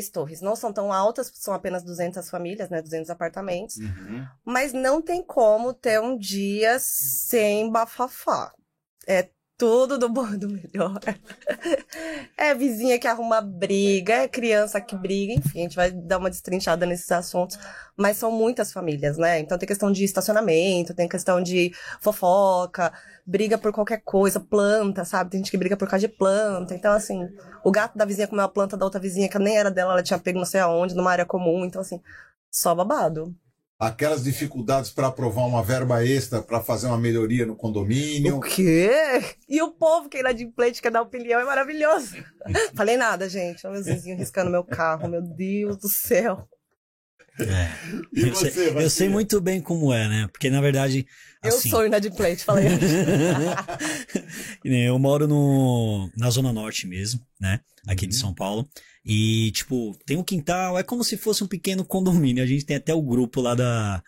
10 torres. Não são tão altas, são apenas 200 famílias, né? 200 apartamentos. Uhum. Mas não tem como ter um dia sem bafafá. É tudo do bom e do melhor. É vizinha que arruma briga, é criança que briga, enfim, a gente vai dar uma destrinchada nesses assuntos. Mas são muitas famílias, né? Então tem questão de estacionamento, tem questão de fofoca, briga por qualquer coisa, planta, sabe? Tem gente que briga por causa de planta. Então, assim, o gato da vizinha comeu a planta da outra vizinha que nem era dela, ela tinha pego não sei aonde, numa área comum. Então, assim, só babado. Aquelas dificuldades para aprovar uma verba extra para fazer uma melhoria no condomínio. O quê? E o povo que é inadimplente quer dar opinião é maravilhoso. Falei nada, gente. Olha meus vizinhos riscando meu carro, meu Deus do céu. É. Eu, sei, você, eu sei muito bem como é, né? Porque na verdade. Eu assim, sou inadimplente, falei. Eu moro no, na Zona Norte mesmo, né? Aqui de Uhum. São Paulo. E, tipo, tem um quintal, é como se fosse um pequeno condomínio. A gente tem até o grupo lá da.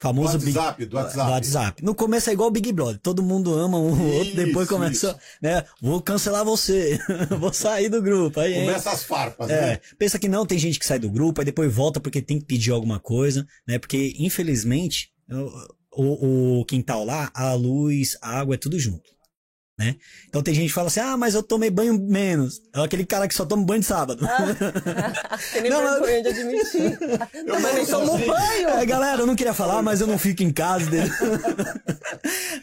Do Famoso Big- WhatsApp, do WhatsApp. do WhatsApp. No começo é igual o Big Brother. Todo mundo ama um o outro, depois Isso, começa, isso. né? Vou cancelar você. Vou sair do grupo. Aí? Começa as farpas, É, né? pensa que não, tem gente que sai do grupo, aí depois volta porque tem que pedir alguma coisa, né? Porque, infelizmente, o, o- o quintal lá, a luz, a água é tudo junto, né? Então tem gente que fala assim, ah, mas eu tomei banho menos. É aquele cara que só toma banho de sábado. Tem nem Não, vergonha de admitir. Eu Mas nem tomo sozinho. banho. É, galera, eu não queria falar, mas eu não fico em casa. entendeu?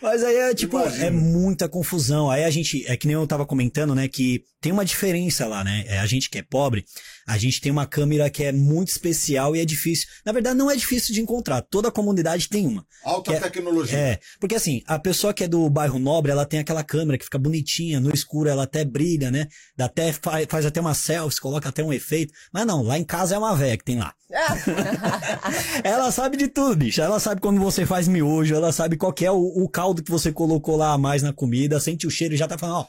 Mas aí é tipo, Imagino. é muita confusão. Aí a gente, é que nem eu tava comentando, né, que tem uma diferença lá, né? É, a gente que é pobre, a gente tem uma câmera que é muito especial e é difícil. Na verdade, não é difícil de encontrar. Toda a comunidade tem uma. Alta Que é- tecnologia. É, porque assim, a pessoa que é do bairro nobre, ela tem aquela câmera que fica bonitinha, no escuro ela até brilha, né? Dá até, faz, faz até uma selfie, coloca até um efeito. Mas não, lá em casa é uma véia que tem lá. Ela sabe de tudo, bicho. Ela sabe quando você faz miojo, ela sabe qual que é o, o caldo que você colocou lá a mais na comida, sente o cheiro e já tá falando, ó.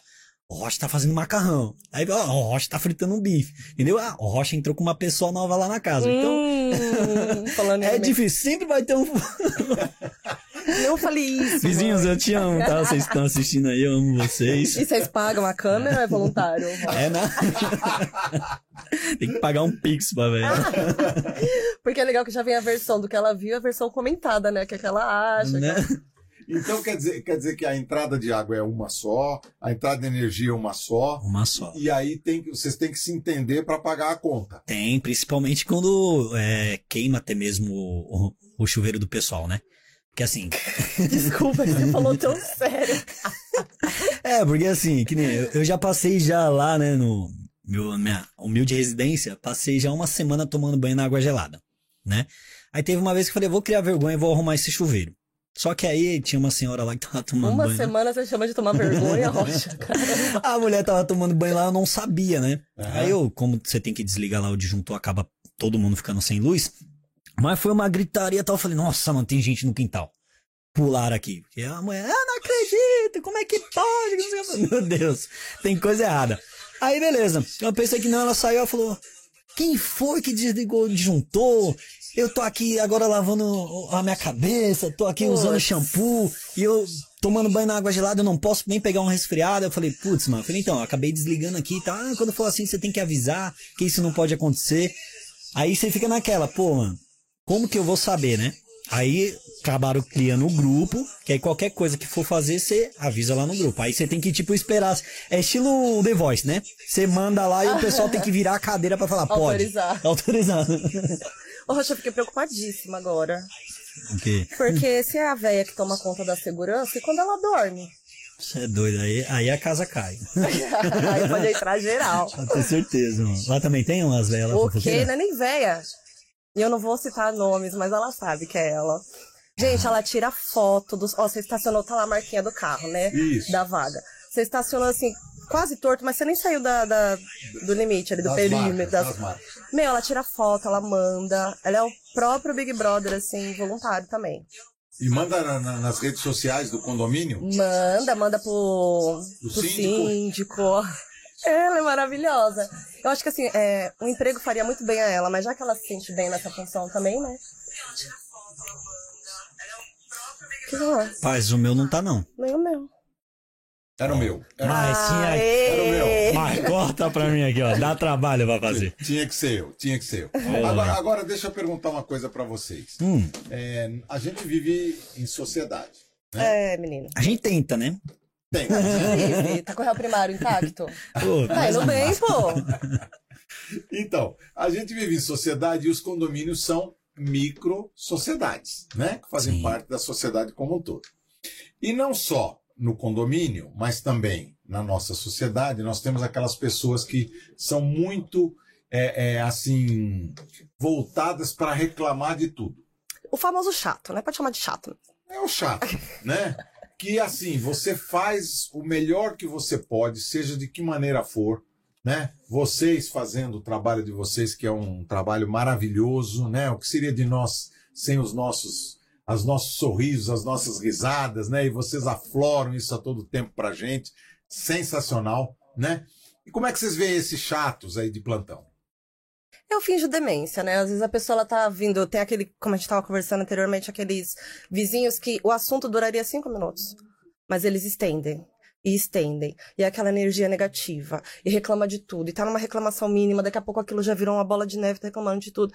O Rocha tá fazendo macarrão. Aí, ó, o Rocha tá fritando um bife. Entendeu? Ah, o Rocha entrou com uma pessoa nova lá na casa. Então, Hum, falando é difícil. Sempre vai ter um. Não falei isso. Vizinhos, eu te amo, tá? Vocês estão assistindo aí, eu amo vocês. E vocês pagam a câmera ou é voluntário? É, né? Tem que pagar um pix pra ver. Porque é legal que já vem a versão do que ela viu a versão comentada, né? Que é que ela acha. Né? Então quer dizer, quer dizer que a entrada de água é uma só, a entrada de energia é uma só, Uma só. e aí tem, vocês têm que se entender para pagar a conta. Tem, principalmente quando é, queima até mesmo o, o- o chuveiro do pessoal, né? Porque assim. Desculpa, você falou tão sério. É, porque assim, que nem eu, eu já passei já lá, né, no meu, minha humilde residência, passei já uma semana tomando banho na água gelada, né? Aí teve uma vez que eu falei, vou criar vergonha e vou arrumar esse chuveiro. Só que aí tinha uma senhora lá que tava tomando Uma banho. né? semana você chama de tomar vergonha, Rocha. Caramba. A mulher tava tomando banho lá, eu não sabia, né? Aham. Aí eu, como você tem que desligar lá o disjuntor, acaba todo mundo ficando sem luz. Mas foi uma gritaria e tal. Eu falei, nossa, mano, tem gente no quintal. Pular aqui. E a mulher, ah, não acredito, como é que pode? Meu Deus, tem coisa errada. Aí, beleza. Eu pensei que não, ela saiu, ela falou, quem foi que desligou o disjuntor? Eu tô aqui agora lavando a minha cabeça, tô aqui usando Putz. shampoo e eu tomando banho na água gelada, eu não posso nem pegar um resfriado. Eu falei, putz, mano, eu falei, então, eu acabei desligando aqui e tá? Ah, quando for assim, você tem que avisar que isso não pode acontecer. Aí você fica naquela, pô, mano, como que eu vou saber, né? Aí acabaram criando o grupo, que aí qualquer coisa que for fazer, você avisa lá no grupo. Aí você tem que, tipo, esperar. É estilo The Voice, né? Você manda lá e o pessoal tem que virar a cadeira pra falar, pode. Autorizar. Autorizar. Ô, Rocha, eu fiquei preocupadíssima agora. o quê? Porque se é a véia que toma conta da segurança, e quando ela dorme? Você é doido. Aí, aí a casa cai. Aí pode entrar geral. Pode ter certeza, mano. Lá também tem umas velas O quê? fofoqueiras? Não é nem véia. E eu não vou citar nomes, mas ela sabe que é ela. Gente, ela tira foto dos. Ó, você estacionou, tá lá a marquinha do carro, né? Isso. Da vaga. Você estacionou assim, quase torto, mas você nem saiu da, da- do limite ali, do Das perímetro. marcas, das- das. Meu, ela tira foto, ela manda. Ela é o próprio Big Brother, assim, voluntário também. E manda na- na- nas redes sociais do condomínio? Manda, manda pro, Do pro síndico? síndico. Ela é maravilhosa. Eu acho que assim, é, o emprego faria muito bem a ela, mas já que ela se sente bem nessa função também, né? Que não é, Paz, o meu não tá, não. nem o meu. Era o meu. Era, Mas tinha. Era o meu. Mas corta pra mim aqui, ó. Dá trabalho pra fazer. tinha que ser eu, tinha que ser eu. Agora, agora deixa eu perguntar uma coisa pra vocês. Hum, É, a gente vive em sociedade. É, menino. a gente tenta, né? Tem. Tá com o réu primário intacto? Pô, Tá mas- indo bem, pô. Então, a gente vive em sociedade e os condomínios são micro-sociedades, né? Que fazem Sim. parte da sociedade como um todo. E não só no condomínio, mas também na nossa sociedade, nós temos aquelas pessoas que são muito, é, é, assim, voltadas para reclamar de tudo. O famoso chato, né? Pode chamar de chato. É o chato, né? Que assim, você faz o melhor que você pode, seja de que maneira for, né? Vocês fazendo o trabalho de vocês, que é um trabalho maravilhoso, né? O que seria de nós sem os nossos, os nossos sorrisos, as nossas risadas, né? E vocês afloram isso a todo tempo pra gente. Sensacional, né? E como é que vocês veem esses chatos aí de plantão? Eu finjo demência, né? Às vezes a pessoa ela tá vindo, tem aquele, como a gente tava conversando anteriormente, aqueles vizinhos que o assunto duraria cinco minutos, mas eles estendem. E estendem. E é aquela energia negativa. E reclama de tudo. E tá numa reclamação mínima, daqui a pouco aquilo já virou uma bola de neve, tá reclamando de tudo.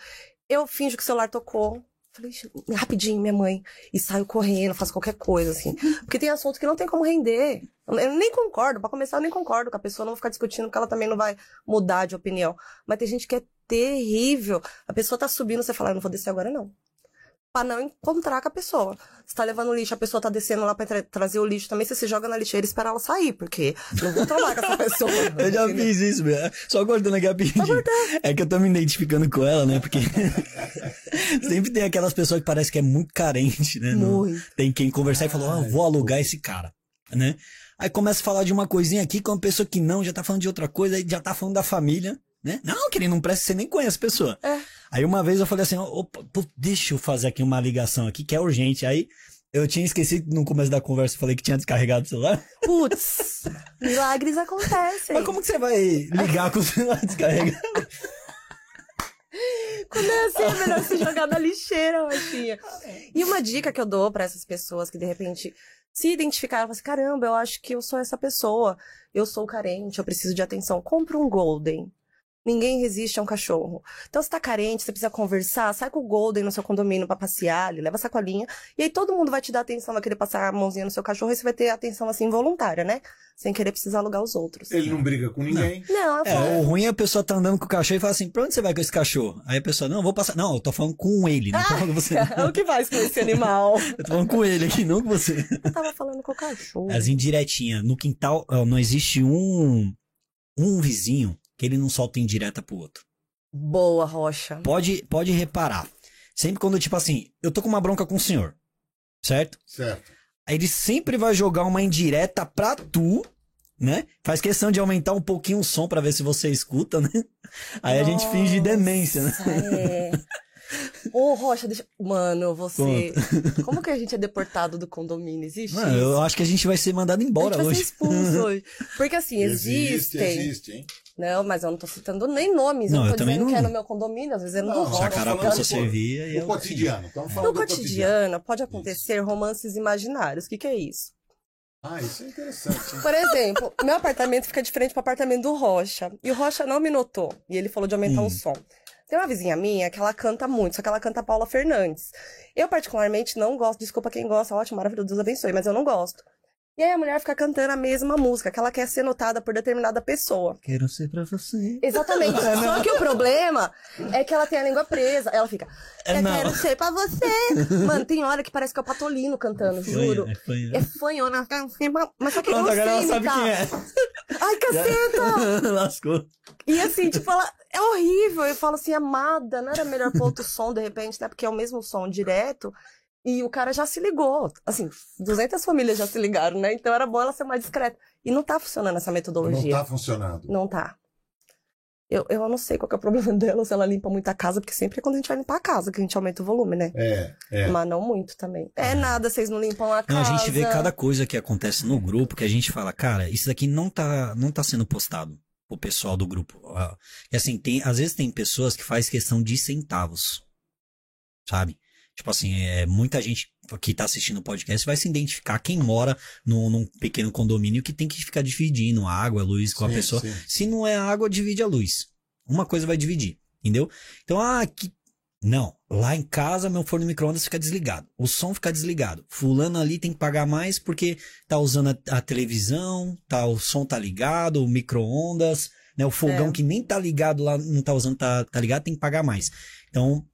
Eu finjo que o celular tocou. Falei, "Ixi, rapidinho, minha mãe. E saio correndo, faço qualquer coisa, assim. Porque tem assunto que não tem como render. Eu nem concordo. Pra começar, eu nem concordo com a pessoa. Não vou ficar discutindo, porque ela também não vai mudar de opinião. Mas tem gente que é terrível. A pessoa tá subindo, você fala, eu não vou descer agora, não. Pra não encontrar com a pessoa. Você tá levando lixo, a pessoa tá descendo lá pra tra- trazer o lixo também, você se joga na lixeira e espera ela sair, porque não vou tomar com essa pessoa. Eu já fiz isso. Só cortando aqui rapidinho. É que eu tô me identificando com ela, né? Porque sempre tem aquelas pessoas que parece que é muito carente, né? Não- Muito. Tem quem conversar e falar, ah, vou alugar esse cara, né? Aí começa a falar de uma coisinha aqui com uma pessoa que não, já tá falando de outra coisa, aí já tá falando da família, né? Não, que ele não presta, você nem conhece a pessoa. É. Aí uma vez eu falei assim, opa, pô, deixa eu fazer aqui uma ligação aqui que é urgente. Aí eu tinha esquecido no começo da conversa, eu falei que tinha descarregado o celular. Putz, milagres acontecem. Mas como que você vai ligar com o celular descarregado? Quando é assim, é melhor se jogar na lixeira, Roxinha. E uma dica que eu dou pra essas pessoas que de repente se identificaram, assim, caramba, eu acho que eu sou essa pessoa, eu sou carente, eu preciso de atenção. Compra um Golden. Ninguém resiste a um cachorro. Então, você tá carente, você precisa conversar, sai com o Golden no seu condomínio pra passear, ele leva a sacolinha, e aí todo mundo vai te dar atenção, vai querer passar a mãozinha no seu cachorro, e você vai ter atenção assim voluntária, né? Sem querer precisar alugar os outros. Ele não briga com ninguém. Não, eu É, falo, o ruim é a pessoa tá andando com o cachorro e fala assim, pra onde você vai com esse cachorro? Aí a pessoa, não, eu vou passar. Não, eu tô falando com ele, não tô falando com você. o que faz com esse animal? Eu tô falando com ele aqui, não com você. Eu tava falando com o cachorro. As indiretinhas. No quintal, não existe um, um vizinho que ele não solta indireta pro outro. Boa, Rocha. Pode, pode reparar. Sempre quando, tipo assim, eu tô com uma bronca com o senhor, certo? Certo. Aí ele sempre vai jogar uma indireta pra tu, né? Faz questão de aumentar um pouquinho o som pra ver se você escuta, né? Aí a gente finge demência, né? Nossa, É. Ô, Rocha, deixa. Mano, você. Como que a gente é deportado do condomínio? Existe? Mano, isso? eu acho que a gente vai ser mandado a gente embora vai ser hoje. expulso hoje. Porque assim, Existe, existem. existe, hein? Não, mas eu não tô citando nem nomes. Não, eu eu tô dizendo não- que é no meu condomínio, às vezes eu não, Não, do- servia e é O cotidiano. Estamos falando No cotidiano. cotidiano pode acontecer romances imaginários. O que, que é isso? Ah, isso é interessante. hein? Por exemplo, meu apartamento fica diferente do apartamento do Rocha. E o Rocha não me notou. E ele falou de aumentar Hum. o som. Tem uma vizinha minha que ela canta muito, só que ela canta Paula Fernandes. Eu, particularmente, não gosto. Desculpa quem gosta, ótimo, maravilhoso, Deus abençoe, mas eu não gosto. E aí a mulher fica cantando a mesma música, que ela quer ser notada por determinada pessoa. Quero ser pra você. Exatamente. Só que o problema é que ela tem a língua presa. Ela fica, É, eu não. quero ser pra você. Mano, tem hora que parece que é o Patolino cantando, juro. É fanha. É fanhona, mas só que eu Pronto, não agora ela sei sabe quem é. Ai, caceta! Lascou. E assim, tipo, ela é horrível. Eu falo assim, amada, não era melhor pôr outro som de repente, né? Porque é o mesmo som direto. E o cara já se ligou. Assim, 200 famílias já se ligaram, né? Então era bom ela ser mais discreta. E não tá funcionando essa Não metodologia. está funcionando. Não tá. Eu, eu não sei qual que é o problema dela, se ela limpa muito a casa, porque sempre é quando a gente vai limpar a casa que a gente aumenta o volume, né? É, é. Mas não muito também. É nada, vocês não limpam a Não, casa. a gente vê cada coisa que acontece no grupo que a gente fala, cara, isso daqui não tá, não tá sendo postado pro pessoal do grupo. Ah, E assim, tem, às vezes tem pessoas que faz questão de centavos. Sabe? Tipo assim, é, muita gente que tá assistindo o podcast vai se identificar quem mora no, num pequeno condomínio que tem que ficar dividindo água, luz com a Sim, pessoa. sim. Se não é água, divide a luz. Uma coisa vai dividir, entendeu? Então, ah, que. Não, lá em casa meu forno micro-ondas fica desligado. O som fica desligado. Fulano ali tem que pagar mais porque tá usando a, a televisão, tá, o som tá ligado, o micro-ondas, né? O fogão É. que nem tá ligado lá, não tá usando, tá, tá ligado, tem que pagar mais. Então,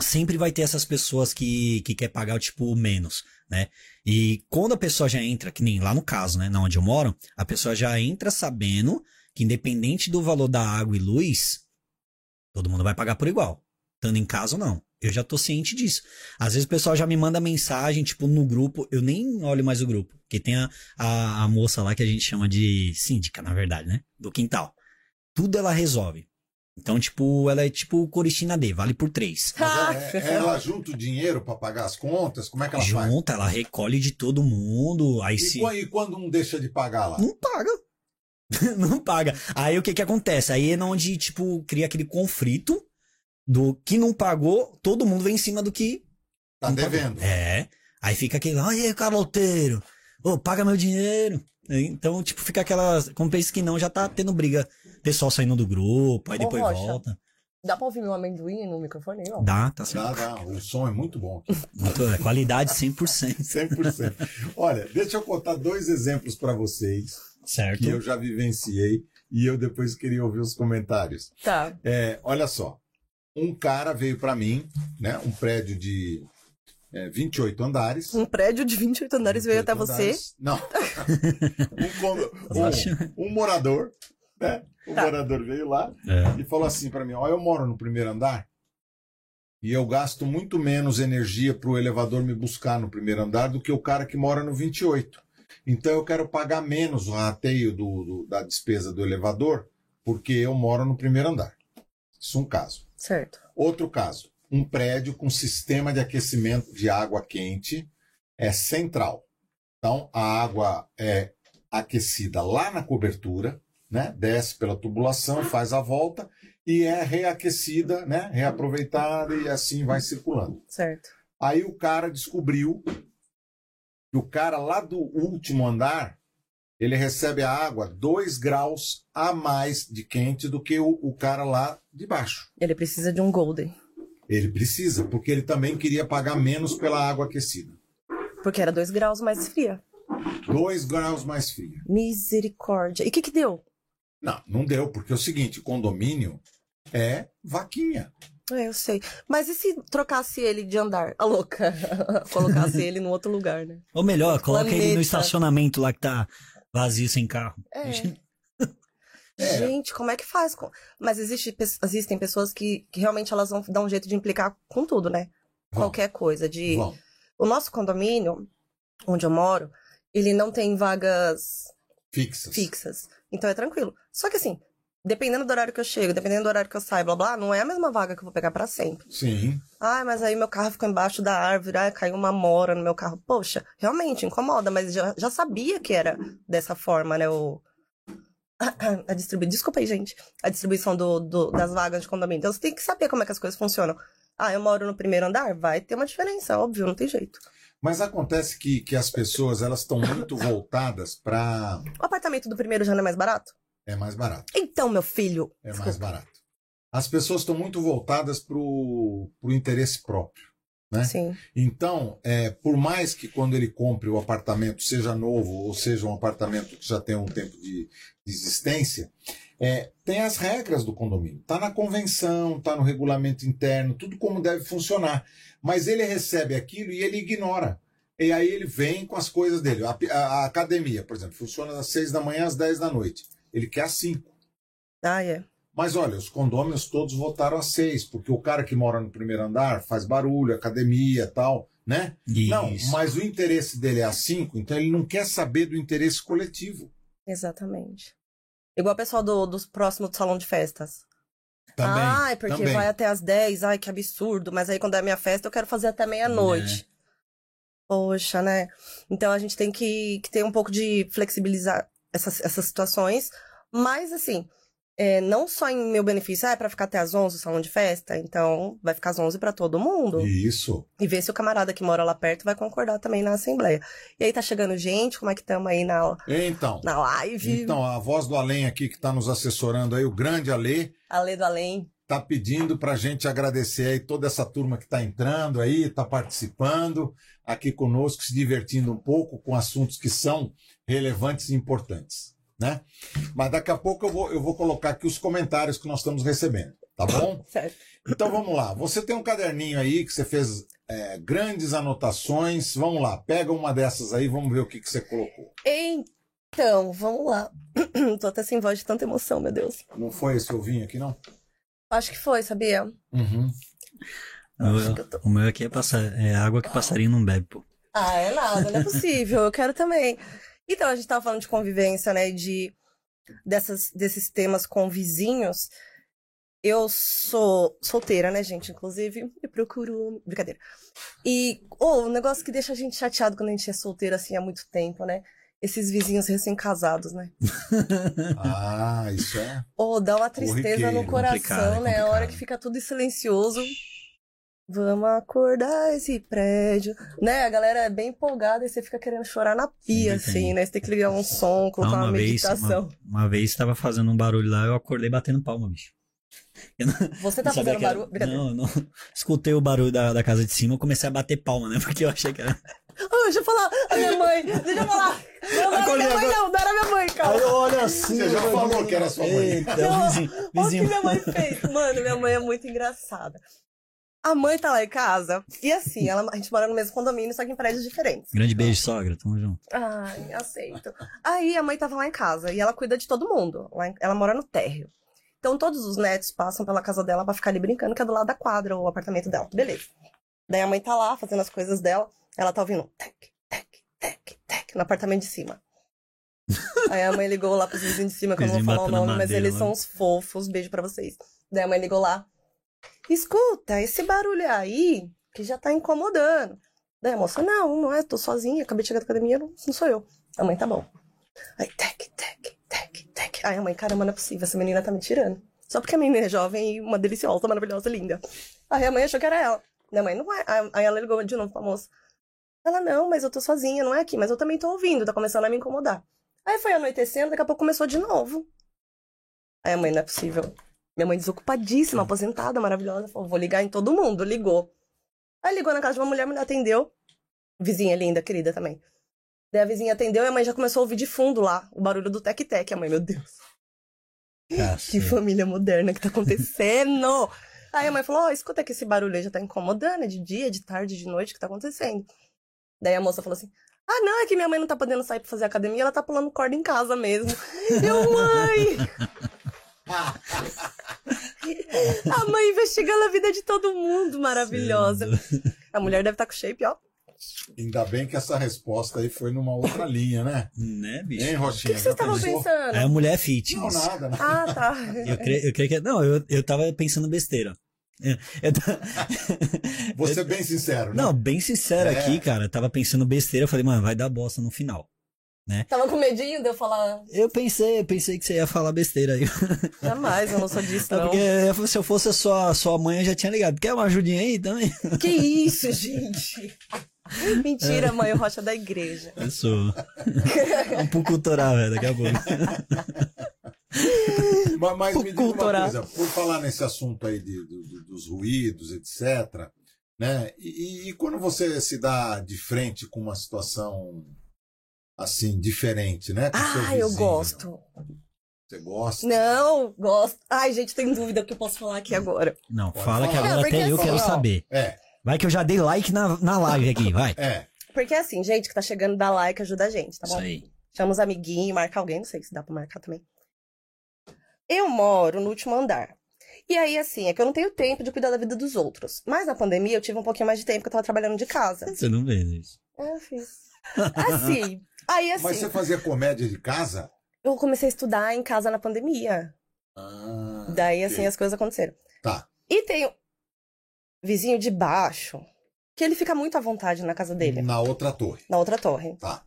sempre vai ter essas pessoas que, que quer pagar, tipo, menos, né? E quando a pessoa já entra, que nem lá no caso, né, na onde eu moro, a pessoa já entra sabendo que independente do valor da água e luz, todo mundo vai pagar por igual. Estando em casa ou não. Eu já tô ciente disso. Às vezes o pessoal já me manda mensagem, tipo, no grupo, eu nem olho mais o grupo, porque tem a, a, a moça lá que a gente chama de síndica, na verdade, né? Do quintal. Tudo ela resolve. Então, tipo, ela é tipo Coristina D, vale por três. Mas é- é- ela junta o dinheiro pra pagar as contas? Como é que ela faz? Junta, ela recolhe de todo mundo, aí E, se. e quando um deixa de pagar lá? Não paga. não paga. Aí o que que acontece? Aí é onde, tipo, cria aquele conflito do que não pagou, todo mundo vem em cima do que. Tá não pagou. devendo. É. Aí fica aquele, ai, caloteiro, ô, paga meu dinheiro. Então, tipo, fica aquela. Como pensa que não, já tá tendo briga. Pessoal saindo do grupo, aí Ô, depois Rocha. volta. Dá pra ouvir meu amendoim no microfone aí, ó? Dá, tá certo. Dá, dá. O som é muito bom aqui. Muito, é, qualidade 100%. 100%. Olha, deixa eu contar dois exemplos para vocês Certo? que eu já vivenciei e eu depois queria ouvir os comentários. Tá. É, olha só, um cara veio para mim, né, um prédio de é, 28 andares. Um prédio de 28 andares veio 28 até você. andares. Não. um, um- um morador, né? Um Tá. morador veio lá É. e falou assim para mim: Ó, eu moro no primeiro andar e eu gasto muito menos energia para o elevador me buscar no primeiro andar do que o cara que mora no 28. Então eu quero pagar menos o rateio do, do- da despesa do elevador porque eu moro no primeiro andar. Isso é um caso. Certo. Outro caso: um prédio com sistema de aquecimento de água quente é central. Então a água é aquecida lá na cobertura, né? Desce pela tubulação, faz a volta e é reaquecida, né? Reaproveitada e assim vai circulando. Certo. Aí o cara descobriu que o cara lá do último andar ele recebe a água 2 graus a mais de quente do que o, o cara lá de baixo. Ele precisa de um golden. Ele precisa, porque ele também queria pagar menos pela água aquecida. Porque era 2 graus mais fria. 2 graus mais fria. Misericórdia. E o que que deu? Não, não deu, porque é o seguinte, condomínio é vaquinha. É, eu sei. Mas e se trocasse ele de andar? A louca. Colocasse ele em outro lugar, né? Ou melhor, coloca ele no Planeta. estacionamento lá que tá vazio sem carro. É. É. Gente, como é que faz? com- Mas existe, existem pessoas que, que realmente elas vão dar um jeito de implicar com tudo, né? Vão, Qualquer coisa. De... vão. O nosso condomínio, onde eu moro, ele não tem vagas Fixas. fixas. Então é tranquilo. Só que assim, dependendo do horário que eu chego, dependendo do horário que eu saio, blá blá, não é a mesma vaga que eu vou pegar pra sempre. Sim. Ai, mas aí meu carro ficou embaixo da árvore, ai, caiu uma mora no meu carro. Poxa, realmente incomoda, mas já, já sabia que era dessa forma, né? O... A distribuição. Desculpa aí, gente. A distribuição do, do- das vagas de condomínio. Então você tem que saber como é que as coisas funcionam. Ah, eu moro no primeiro andar? Vai ter uma diferença, óbvio, não tem jeito. Mas acontece que, que as pessoas elas estão muito voltadas para O apartamento do primeiro já não é mais barato? é mais barato. Então, meu filho. É desculpa. mais barato. As pessoas estão muito voltadas para o interesse próprio. Né? Sim. Então, é, por mais que quando ele compre o apartamento, seja novo ou seja um apartamento que já tem um tempo de, de existência, é, tem as regras do condomínio. Está na convenção, está no regulamento interno, tudo como deve funcionar. Mas ele recebe aquilo e ele ignora. E aí ele vem com as coisas dele. A, a- a academia, por exemplo, funciona das 6 da manhã às 10 da noite. Ele quer às 5. Ah, é. Mas olha, os condôminos todos votaram às 6, porque o cara que mora no primeiro andar faz barulho, academia tal, né? Não, Isso. mas o interesse dele é às 5, então ele não quer saber do interesse coletivo. Exatamente. Igual o pessoal do, dos próximos do salão de festas. Também. Ai, porque também. vai até às 10, ai, que absurdo. Mas aí quando é a minha festa, eu quero fazer até meia-noite. Poxa, né? Então a gente tem que, que ter um pouco de flexibilizar essas, essas situações. Mas, assim, é, não só em meu benefício, ah, é pra ficar até às 11 o salão de festa, então vai ficar às 11 pra todo mundo. Isso. E ver se o camarada que mora lá perto vai concordar também na assembleia. E aí tá chegando gente, como é que estamos aí na, Então. na live? Então, a voz do além aqui que está nos assessorando aí, o grande Alê, Alê do Além. tá pedindo pra gente agradecer aí toda essa turma que tá entrando aí, tá participando aqui conosco, se divertindo um pouco com assuntos que são relevantes e importantes, né? Mas daqui a pouco eu vou, eu vou colocar aqui os comentários que nós estamos recebendo, tá bom? Certo. Então vamos lá. Você tem um caderninho aí que você fez é, grandes anotações. Vamos lá, pega uma dessas aí, vamos ver o que, que você colocou. Então, vamos lá. Tô até sem voz de tanta emoção, meu Deus. Não foi esse ovinho aqui, não? Acho que foi, sabia? Uhum. Acho que eu tô- O meu aqui é, passar, é água que passarinho não bebe, pô. Ah, é nada, não é possível. Eu quero também. Então, a gente tava falando de convivência, né? De dessas, desses temas com vizinhos. Eu sou solteira, né, gente? Inclusive, eu procuro. Brincadeira. E, oh, um negócio que deixa a gente chateado quando a gente é solteira assim há muito tempo, né? Esses vizinhos recém-casados, né? Ah, isso é. Oh, dá uma tristeza no coração, Complicado, é né? A hora que fica tudo silencioso. Vamos acordar esse prédio. Né? A galera é bem empolgada e você fica querendo chorar na pia, Sempre assim, né? Você tem que ligar um som, colocar Ah, uma, uma vez, meditação. uma, uma vez tava fazendo um barulho lá, eu acordei batendo palma, bicho. Não, Você tá fazendo era- barulho. Não, não. Escutei o barulho da, da casa de cima, eu comecei a bater palma, né? Porque eu achei que era. Ah, deixa eu falar. A minha mãe. Deixa eu falar. Não, não era minha mãe, não. Não era minha mãe, cara. olha assim. Você já eu- falou que era sua mãe. Eita, Não, vizinho. Olha o que vizinho. minha mãe fez. Mano, minha mãe é muito engraçada. A mãe tá lá em casa. E assim, ela, a gente mora no mesmo condomínio, só que em prédios diferentes. Grande beijo, sogra. Tamo junto. Ai, aceito. Aí a mãe tava lá em casa e ela cuida de todo mundo. Lá Ela mora no térreo. Então todos os netos passam pela casa dela pra ficar ali brincando, que é do lado da quadra, o apartamento dela. Beleza. Daí a mãe tá lá fazendo as coisas dela. Ela tá ouvindo tec, tec, tec, tec no apartamento de cima. Aí a mãe ligou lá pros vizinhos de cima, que eu não vou falar o nome, mas madeira eles lá. são uns fofos. Beijo pra vocês. Daí a mãe ligou lá. Escuta, esse barulho aí que já tá incomodando. Daí a moça, não, não é, tô sozinha, acabei de chegar da academia, não, não sou eu. A mãe, tá bom. Aí, tec, tec, tec, tec. Aí a mãe, caramba, não é possível, essa menina tá me tirando. Só porque a menina é jovem e uma deliciosa, maravilhosa, linda. Aí a mãe achou que era ela. Minha mãe, não é. Aí- ela ligou de novo pra moça. Ela, não, mas eu tô sozinha, não é aqui, mas eu também tô ouvindo, tá começando a me incomodar. Aí foi anoitecendo, daqui a pouco começou de novo. Aí a mãe, não é possível. Minha mãe desocupadíssima, aposentada, maravilhosa, falou, vou ligar em todo mundo, ligou. Aí ligou na casa de uma mulher, a mulher atendeu. Vizinha linda, querida também. Daí a vizinha atendeu e a mãe já começou a ouvir de fundo lá o barulho do tec-tec. A mãe, meu Deus, que família moderna que tá acontecendo? Aí a mãe falou, ó, escuta que esse barulho aí já tá incomodando, é de dia, de tarde, de noite, o que tá acontecendo? Daí a moça falou assim, ah, não, é que minha mãe não tá podendo sair pra fazer academia, ela tá pulando corda em casa mesmo. Eu, mãe! A mãe investigando a vida de todo mundo, maravilhosa. A mulher deve estar com shape, ó. Ainda bem que essa resposta aí foi numa outra linha, né? Né, bicho? Hein, O Rochinha? que, que estavam pensou? pensando? É a mulher Não, fitness. nada, né? Ah, tá. Eu creio, eu creio que. Não, eu, eu tava pensando besteira. Eu- eu ta- Vou ser bem sincero, né? Não, bem sincero É. aqui, cara. Eu tava pensando besteira. Eu falei, mano, vai dar bosta no final. Tava com medinho de eu falar. Eu pensei, pensei que você ia falar besteira aí. Jamais, eu não sou disso, É não. porque se eu fosse a sua, sua mãe, eu já tinha ligado. Quer uma ajudinha aí também? Que isso, gente? Mentira, mãe, o Rocha é da igreja. Eu sou. Vamos pro cultural, velho, daqui a pouco. Mas, mas me diga uma coisa, por falar nesse assunto aí de- do- do- dos ruídos, etc., né? E- e quando você se dá de frente com uma situação assim, diferente, né? com seu Ah, eu gosto. Você gosta? Não, gosto. Ai, gente, tem dúvida que eu posso falar aqui agora. Não, Pode fala que falar. agora É, porque até eu assim, quero ó. saber. É, Vai que eu já dei like na, na live aqui, vai. é. Porque assim, gente que tá chegando, dá like, ajuda a gente, tá bom? Isso aí. Chama os amiguinhos, marca alguém, não sei se dá pra marcar também. Eu moro no último andar. E aí, assim, é que eu não tenho tempo de cuidar da vida dos outros. Mas na pandemia eu tive um pouquinho mais de tempo que eu tava trabalhando de casa. Você não fez isso. É, eu fiz. Assim. Aí, assim, Mas você fazia comédia de casa? eu comecei a estudar em casa na pandemia. Ah, Daí, assim, as coisas aconteceram. Tá. E tem vizinho de baixo, que ele fica muito à vontade na casa dele, Na outra torre. na outra torre. Tá.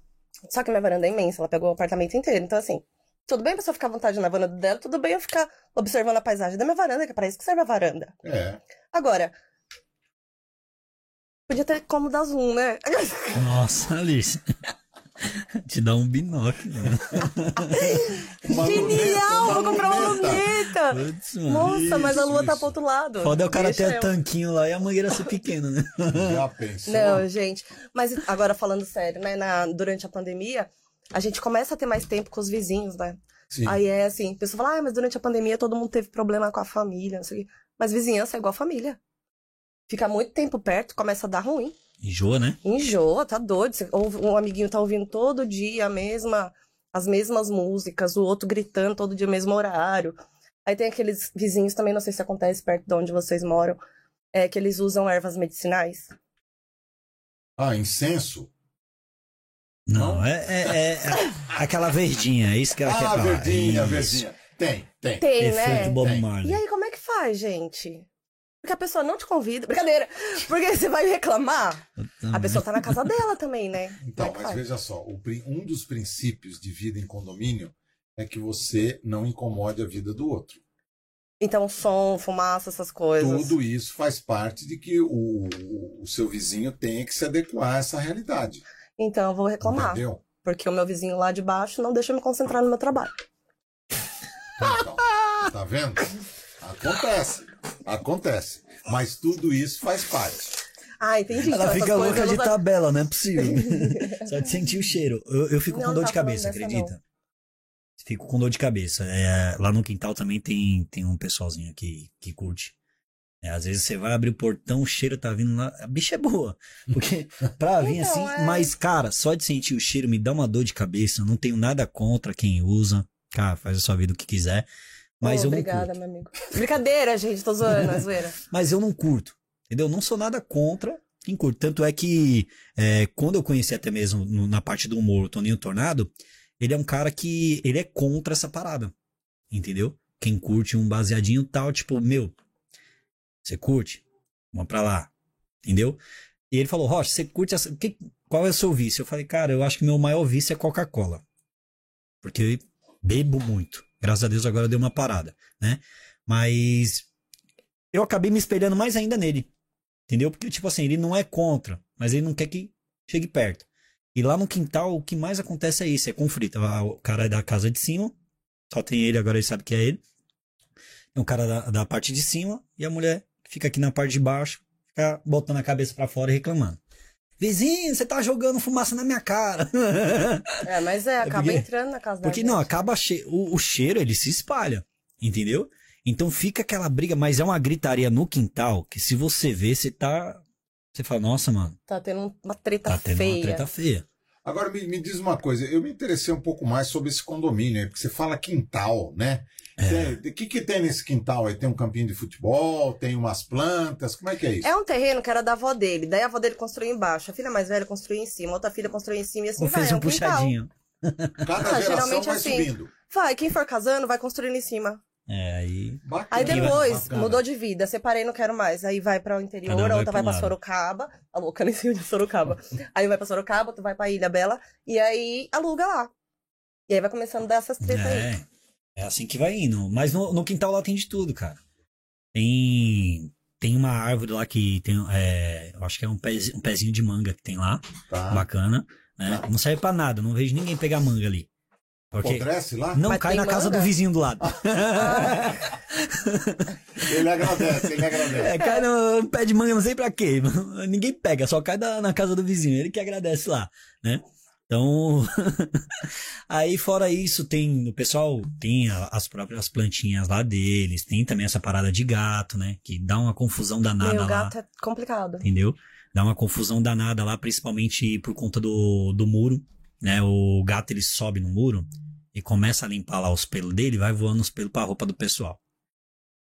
Só que minha varanda é imensa, ela pegou o apartamento inteiro. Então, assim, Tudo bem a pessoa ficar à vontade na varanda dela, tudo bem eu ficar observando a paisagem da minha varanda, que é pra isso que serve a varanda. É. Agora, podia ter como dar zoom, né? Nossa, Alice. Te dá um binóculo. Né? Genial! Vou comprar uma luneta. Nossa, mas a Isso, lua tá isso. pro outro lado. Foda é o cara Deixa ter eu. tanquinho lá e a mangueira ser pequena, né? Já pensou? Não, gente. Mas agora falando sério, né? na- durante a pandemia, a gente começa a ter mais tempo com os vizinhos, né? Sim. Aí é assim, a pessoa fala, ah, mas durante a pandemia todo mundo teve problema com a família, não sei o quê. Mas vizinhança é igual família. Fica muito tempo perto, começa a dar ruim. Enjoa, né? Enjoa, tá doido. Um amiguinho tá ouvindo todo dia a mesma, as mesmas músicas, o outro gritando todo dia, mesmo horário. Aí tem aqueles vizinhos também, não sei se acontece perto de onde vocês moram, é que eles usam ervas medicinais. Ah, incenso? Não, Não? é, é- é- é aquela verdinha, é isso que ela quer Ah, falar. verdinha, Isso. verdinha. Tem, tem. Tem, Efeito né? Bob. Marley. E aí, como é que faz, gente? Porque a pessoa não te convida. Brincadeira! Porque você vai reclamar. A pessoa tá na casa dela também, né? Então, é que mas faz? veja só, um dos princípios de vida em condomínio é que você não incomode a vida do outro. Então, som, fumaça, essas coisas. Tudo isso faz parte de que o, o seu vizinho tenha que se adequar a essa realidade. Então, eu vou reclamar. Entendeu? Porque o meu vizinho lá de baixo não deixa eu me concentrar no meu trabalho. Então, tá vendo? Acontece. Acontece. Mas tudo isso faz parte. Ah, entendi. Ela Então, fica louca coisas de não- tabela, não é possível. Só de sentir o cheiro. Eu, eu fico Não, com dor não de tá falando cabeça, acredita? Fico com dor de cabeça. É, lá no quintal também tem, tem um pessoalzinho que, que curte. É, às vezes você vai abrir o portão, o cheiro tá vindo lá. A bicha é boa. Porque pra vir Então, assim. é. Mas, cara, só de sentir o cheiro me dá uma dor de cabeça. Eu não tenho nada contra quem usa. Cara, faz a sua vida o que quiser. Mas Oh, eu não Obrigada, curto. meu amigo. Brincadeira, gente. Tô zoando, é zoeira. Mas eu não curto. Entendeu? Não sou nada contra quem curte. Tanto é que é, quando eu conheci até mesmo no- na parte do humor o Toninho Tornado, ele é um cara que ele é contra essa parada. Entendeu? Quem curte um baseadinho tal, tipo, meu, você curte? Vamos pra lá. Entendeu? E ele falou, Rocha, você curte essa. que- qual é o seu vício? Eu falei, cara, eu acho que meu maior vício é Coca-Cola. Porque eu bebo muito. Graças a Deus agora deu uma parada, né? Mas eu acabei me espelhando mais ainda nele. Entendeu? Porque, tipo assim, ele não é contra, mas ele não quer que chegue perto. E lá no quintal, o que mais acontece é isso: é conflito. Ah, O cara é da casa de cima, só tem ele, agora ele sabe que é ele. Tem um cara da, da parte de cima e a mulher fica aqui na parte de baixo, fica botando a cabeça pra fora e reclamando. Vizinho, você tá jogando fumaça na minha cara. É, mas é, acaba porque- entrando na casa da Porque gente. não, acaba che... o, o cheiro, ele se espalha, entendeu? Então fica aquela briga, mas é uma gritaria no quintal que se você vê, você tá. Você fala, nossa, mano, Tá tendo uma treta tá tendo feia. uma treta feia. Agora me, me diz uma coisa, eu me interessei um pouco mais sobre esse condomínio, aí, porque você fala quintal, né? É. O que, que tem nesse quintal aí? Tem um campinho de futebol, tem umas plantas, como é que é isso? É um terreno que era da avó dele. Daí a avó dele construiu embaixo. A filha mais velha construiu em cima. Outra filha construiu em cima e assim Ou vai. fez é um um quintal. puxadinho. Cada Ah, geração geralmente vai assim. subindo. Vai, quem for casando vai construindo em cima. É, aí. Bacana, Aí depois bacana. mudou de vida. Separei, não quero mais. Aí vai pra o interior, um a vai outra pra vai pra lado. Sorocaba. A louca nem sei onde é Sorocaba. aí vai pra Sorocaba, tu vai pra Ilha Bela. E aí aluga lá. E aí vai começando a dar essas tretas aí. É, é assim que vai indo. Mas no, no quintal lá tem de tudo, cara. Tem. Tem uma árvore lá que tem. É, eu acho que é um, pez- um pezinho de manga que tem lá. Tá. Bacana. Né? Não serve pra nada, não vejo ninguém pegar manga ali. Porque Apodrece lá? não Mas cai na casa do vizinho do lado. Ele agradece, ele agradece. É, cai no pé de manga, não sei pra quê. Ninguém pega, só cai da- na casa do vizinho. Ele que agradece lá, né? Então, aí fora isso, tem, o pessoal tem as próprias plantinhas lá deles, tem também essa parada de gato, né? Que dá uma confusão danada Meu lá, gato é complicado. entendeu? Dá uma confusão danada lá, principalmente por conta do, do muro, né? O gato ele sobe no muro e começa a limpar lá os pelos dele, vai voando os pelos pra roupa do pessoal.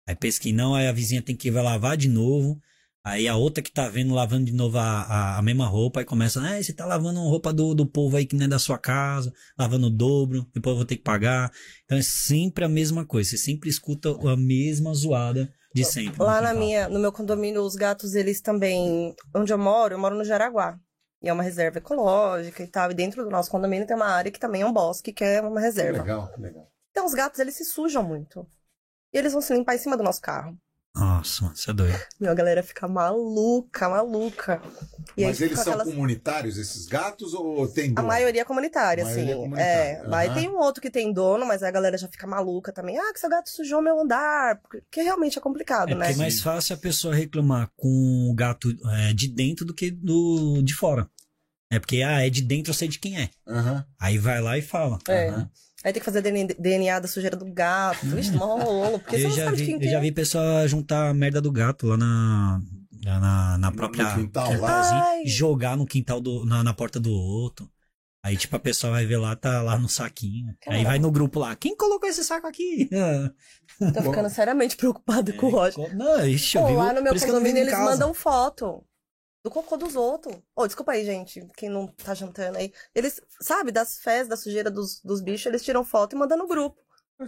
Aí pensa que não, aí a vizinha tem que ir vai lavar de novo. Aí a outra que tá vendo lavando de novo a, a, a mesma roupa, aí começa, ah, você tá lavando roupa do, do povo aí que não é da sua casa, lavando o dobro, depois eu vou ter que pagar. Então é sempre a mesma coisa, você sempre escuta a mesma zoada de sempre. Lá na minha, no meu condomínio, os gatos, eles também. Onde eu moro, eu moro no Jaraguá. E é uma reserva ecológica e tal. E dentro do nosso condomínio tem uma área que também é um bosque, que é uma reserva. legal, que legal. Então os gatos, eles se sujam muito. E eles vão se limpar em cima do nosso carro. Nossa, mano, você é doido. Meu, a galera fica maluca, maluca. E aí Mas eles são aquelas- comunitários, esses gatos, ou tem A dono? maioria é comunitária, A maioria é assim. comunitária, É. Aí aham. tem um outro que tem dono, mas aí a galera já fica maluca também. Ah, que seu gato sujou meu andar. Porque realmente é complicado, É né? é mais fácil a pessoa reclamar com o gato é, de dentro do que do de fora. É porque, ah, é de dentro, eu sei de quem é. Aham. Aí vai lá e fala. É. Aham. Aí tem que fazer DNA da sujeira do gato. Vixe, mó rolo. Porque você Eu não já, sabe de vi, quem eu já é. vi pessoa juntar a merda do gato lá na, na, na própria. No quintal lá. jogar no quintal do. Na, na porta do outro. Aí, tipo, a pessoa vai ver lá, tá lá no saquinho. Aí Caramba. vai no grupo lá. Quem colocou esse saco aqui? Tô ficando seriamente preocupada com o Roger. Não, ixi, eu Pô, vivo- lá no meu isso eu não condomínio eles casa. mandam foto do cocô dos outros. Ô, desculpa aí, gente, quem não tá jantando aí. Eles, sabe, das fezes, da sujeira dos, dos bichos, eles tiram foto e mandam no grupo.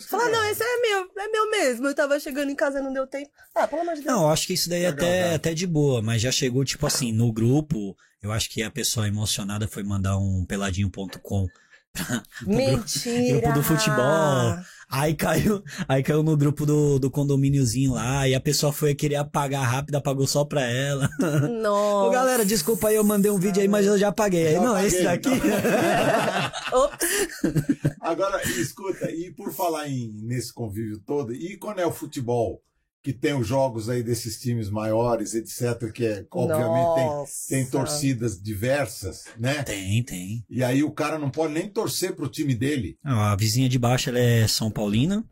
Fala, não, esse é meu, é meu mesmo. Eu tava chegando em casa e não deu tempo. Ah, pelo amor de Deus. Não, eu acho que isso daí é Legal, até, até de boa, mas já chegou, tipo assim, no grupo, eu acho que a pessoa emocionada foi mandar um peladinho.com. Mentira! grupo do futebol. Aí caiu, aí caiu no grupo do, do condomíniozinho lá, e a pessoa foi querer apagar rápido, apagou só pra ela. Nossa. Ô galera, desculpa aí, eu mandei um vídeo aí, mas eu já apaguei. Aí, não, apaguei, esse daqui. Agora, escuta, e por falar em, nesse convívio todo, e quando é o futebol, que tem os jogos aí desses times maiores, etc., que é, obviamente tem, Nossa. tem torcidas diversas, né? tem, tem. E aí o cara não pode nem torcer pro time dele. A vizinha de baixo ela é São Paulina.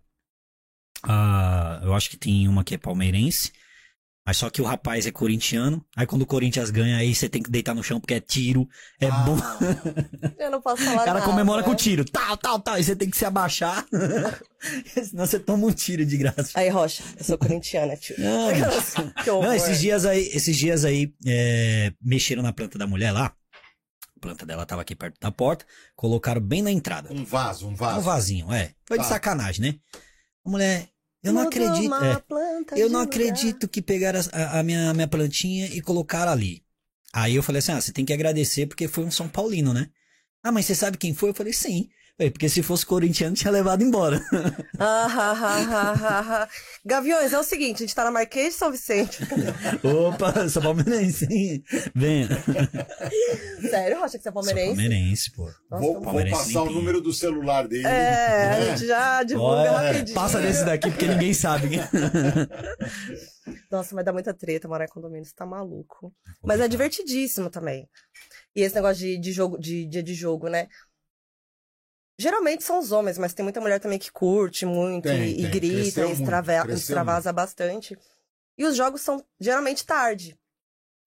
Ah, eu acho que tem uma que é palmeirense. Mas só que o rapaz é corintiano. Aí quando o Corinthians ganha, aí você tem que deitar no chão porque é tiro, é Ah, bom. Eu não posso falar O cara nada. comemora com tiro. Tal, tal, tal. E você tem que se abaixar. Senão você toma um tiro de graça. Aí, Rocha, eu sou corintiana, tio. Não, que horror. Não, esses dias aí, esses dias aí é, mexeram na planta da mulher lá. A planta dela tava aqui perto da porta. Colocaram bem na entrada. um vaso, um vaso. Um vasinho, é. Foi de Tá. sacanagem, né? A mulher, eu não acredito. é, eu não lugar. acredito que pegaram a, a minha, minha plantinha e colocaram ali. Aí eu falei assim: ah, você tem que agradecer porque foi um São Paulino, né? Ah, mas você sabe quem foi? Eu falei, sim. Falei, porque se fosse corintiano, tinha levado embora. Ah, ah, ah, ah, ah, ah. Gaviões, é o seguinte, a gente tá na Marquês de São Vicente. Opa, sou palmeirense, hein? Venha. Sério, Rocha, que você é Sou palmeirense? palmeirense, pô. Nossa, Vou, tô- vou Palmeirense passar o limpinho. número do celular dele. É, a né? gente já divulga Olha, rapidinho. passa desse daqui porque ninguém sabe. Nossa, mas dá muita treta morar em condomínio, você tá maluco. Mas é divertidíssimo também. E esse negócio de, de jogo, de dia de jogo, né? Geralmente são os homens, mas tem muita mulher também que curte muito Tem, e, e tem. grita, Cresceu e extrava- cresceu extravasa bastante. E os jogos são geralmente tarde.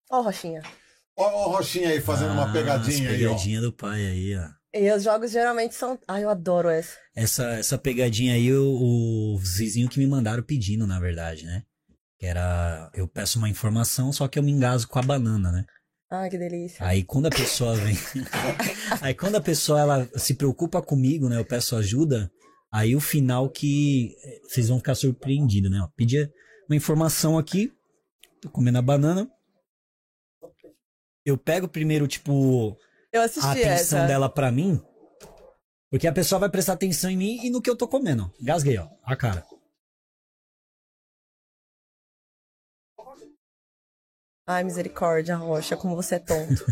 Ó, Rochinha. Ó, ó, o Rochinha aí fazendo uma Ah, pegadinha as aí, ó. pegadinha do pai aí, ó. E os jogos geralmente são. Ai, eu adoro essa. Essa, essa pegadinha aí, o, os vizinhos que me mandaram pedindo, na verdade, né? Que era, eu peço uma informação, só que eu me engaso com a banana, né? Ai, que delícia. Aí quando a pessoa vem. aí quando a pessoa ela se preocupa comigo, né? Eu peço ajuda. Aí o final que eh, vocês vão ficar surpreendidos, né? Ó, pedia uma informação aqui, tô comendo a banana. Eu pego primeiro, tipo, Eu a assisti atenção essa. dela pra mim. Porque a pessoa vai prestar atenção em mim e no que eu tô comendo. Gasguei, ó. A cara. Ai, misericórdia, Rocha, como você é tonto.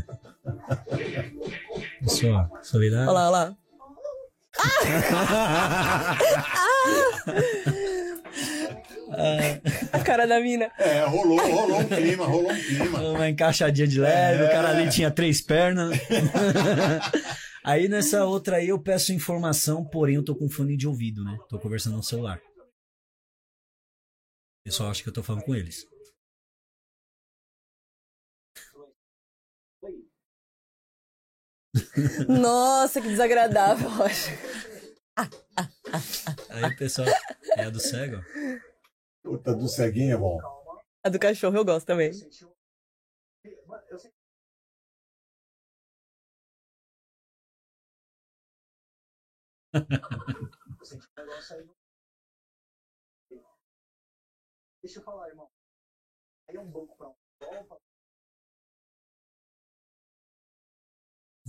Só, solidário. Olha lá, olha lá. A cara da mina. É, rolou, rolou um clima, rolou um clima. Uma encaixadinha de leve, o cara ali tinha três pernas. aí nessa outra aí eu peço informação, porém eu tô com fone de ouvido, né? Tô conversando no celular. O pessoal acha que eu tô falando com eles. Nossa, que desagradável, Rocha. Aí o pessoal. É a do cego? Puta, do ceguinho é bom. A do cachorro eu gosto também. Do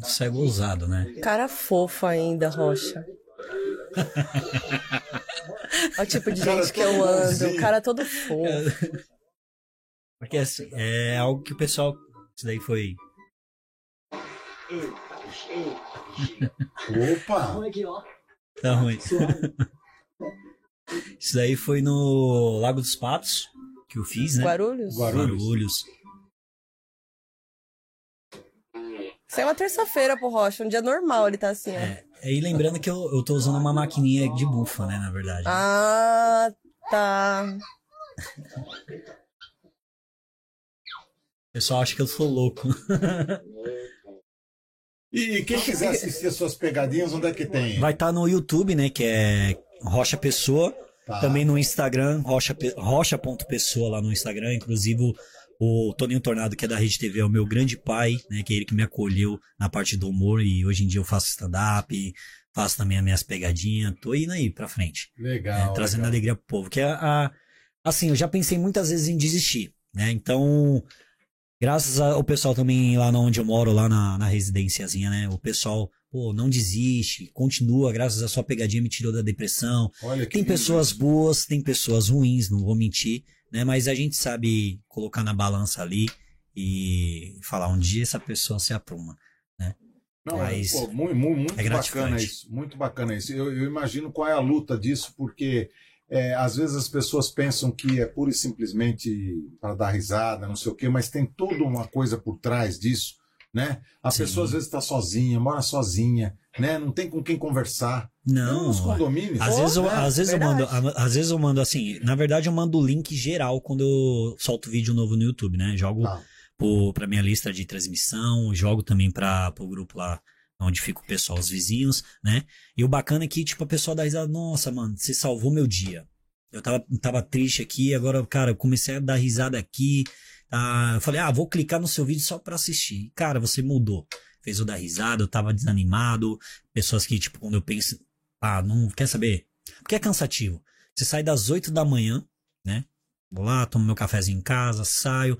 cego ousado, né? Cara fofa ainda, Rocha. Olha o tipo de gente que eu ando. O cara todo fofo. Porque assim, é algo que o pessoal. Isso daí foi. Opa! Tá ruim. Isso daí foi no Lago dos Patos que eu fiz, né? Guarulhos? Guarulhos. Guarulhos. Isso é uma terça-feira pro Rocha, um dia normal ele tá assim, ó. É, e lembrando que eu, eu tô usando uma maquininha de bufa, né? Na verdade. Ah, tá. O pessoal acha que eu sou louco. E quem quiser assistir as suas pegadinhas, onde é que tem? Vai estar no YouTube, né? Que é Rocha Pessoa. Tá. Também no Instagram, rocha, Pe- rocha.pessoa lá no Instagram. Inclusive o Toninho Tornado, que é da Rede TV, é o meu grande pai, né? Que é ele que me acolheu na parte do humor. E hoje em dia eu faço stand-up, faço também as minhas pegadinhas. Tô indo aí pra frente. Legal. É, trazendo legal. alegria pro povo. Que é a, assim, eu já pensei muitas vezes em desistir, né? Então, graças ao pessoal também lá onde eu moro, lá na, na residênciazinha, né? O pessoal, pô, não desiste, continua, graças à sua pegadinha me tirou da depressão. Olha que Tem lindo pessoas boas, tem pessoas ruins, não vou mentir, né? Mas a gente sabe colocar na balança ali e falar um dia essa pessoa se apruma. Não, Mas pô, muito, muito, muito é bacana isso. Muito bacana isso. Eu, eu imagino qual é a luta disso, porque é, às vezes as pessoas pensam que é pura e simplesmente para dar risada, não sei o quê, mas tem toda uma coisa por trás disso, né? A Sim. pessoa às vezes está sozinha, mora sozinha, né? Não tem com quem conversar. Não, Nos condomínios. Às Pô, vezes, eu, é, às, vezes eu mando, às vezes eu mando assim, na verdade eu mando o link geral quando eu solto vídeo novo no YouTube, né? Jogo Tá. pro, pra minha lista de transmissão, jogo também pra, pro grupo lá onde fica o pessoal, os vizinhos, né? E o bacana é que, tipo, a pessoa dá risada, nossa, mano, você salvou meu dia. Eu tava, tava triste aqui, agora, cara, eu comecei a dar risada aqui. Tá? Eu falei, ah, vou clicar no seu vídeo só pra assistir. Cara, você mudou. Fez eu dar risada, eu tava desanimado. Pessoas que, tipo, quando eu penso, ah, não quer saber? Porque é cansativo. Você sai das 8 da manhã, né? Vou lá, tomo meu cafezinho em casa, saio.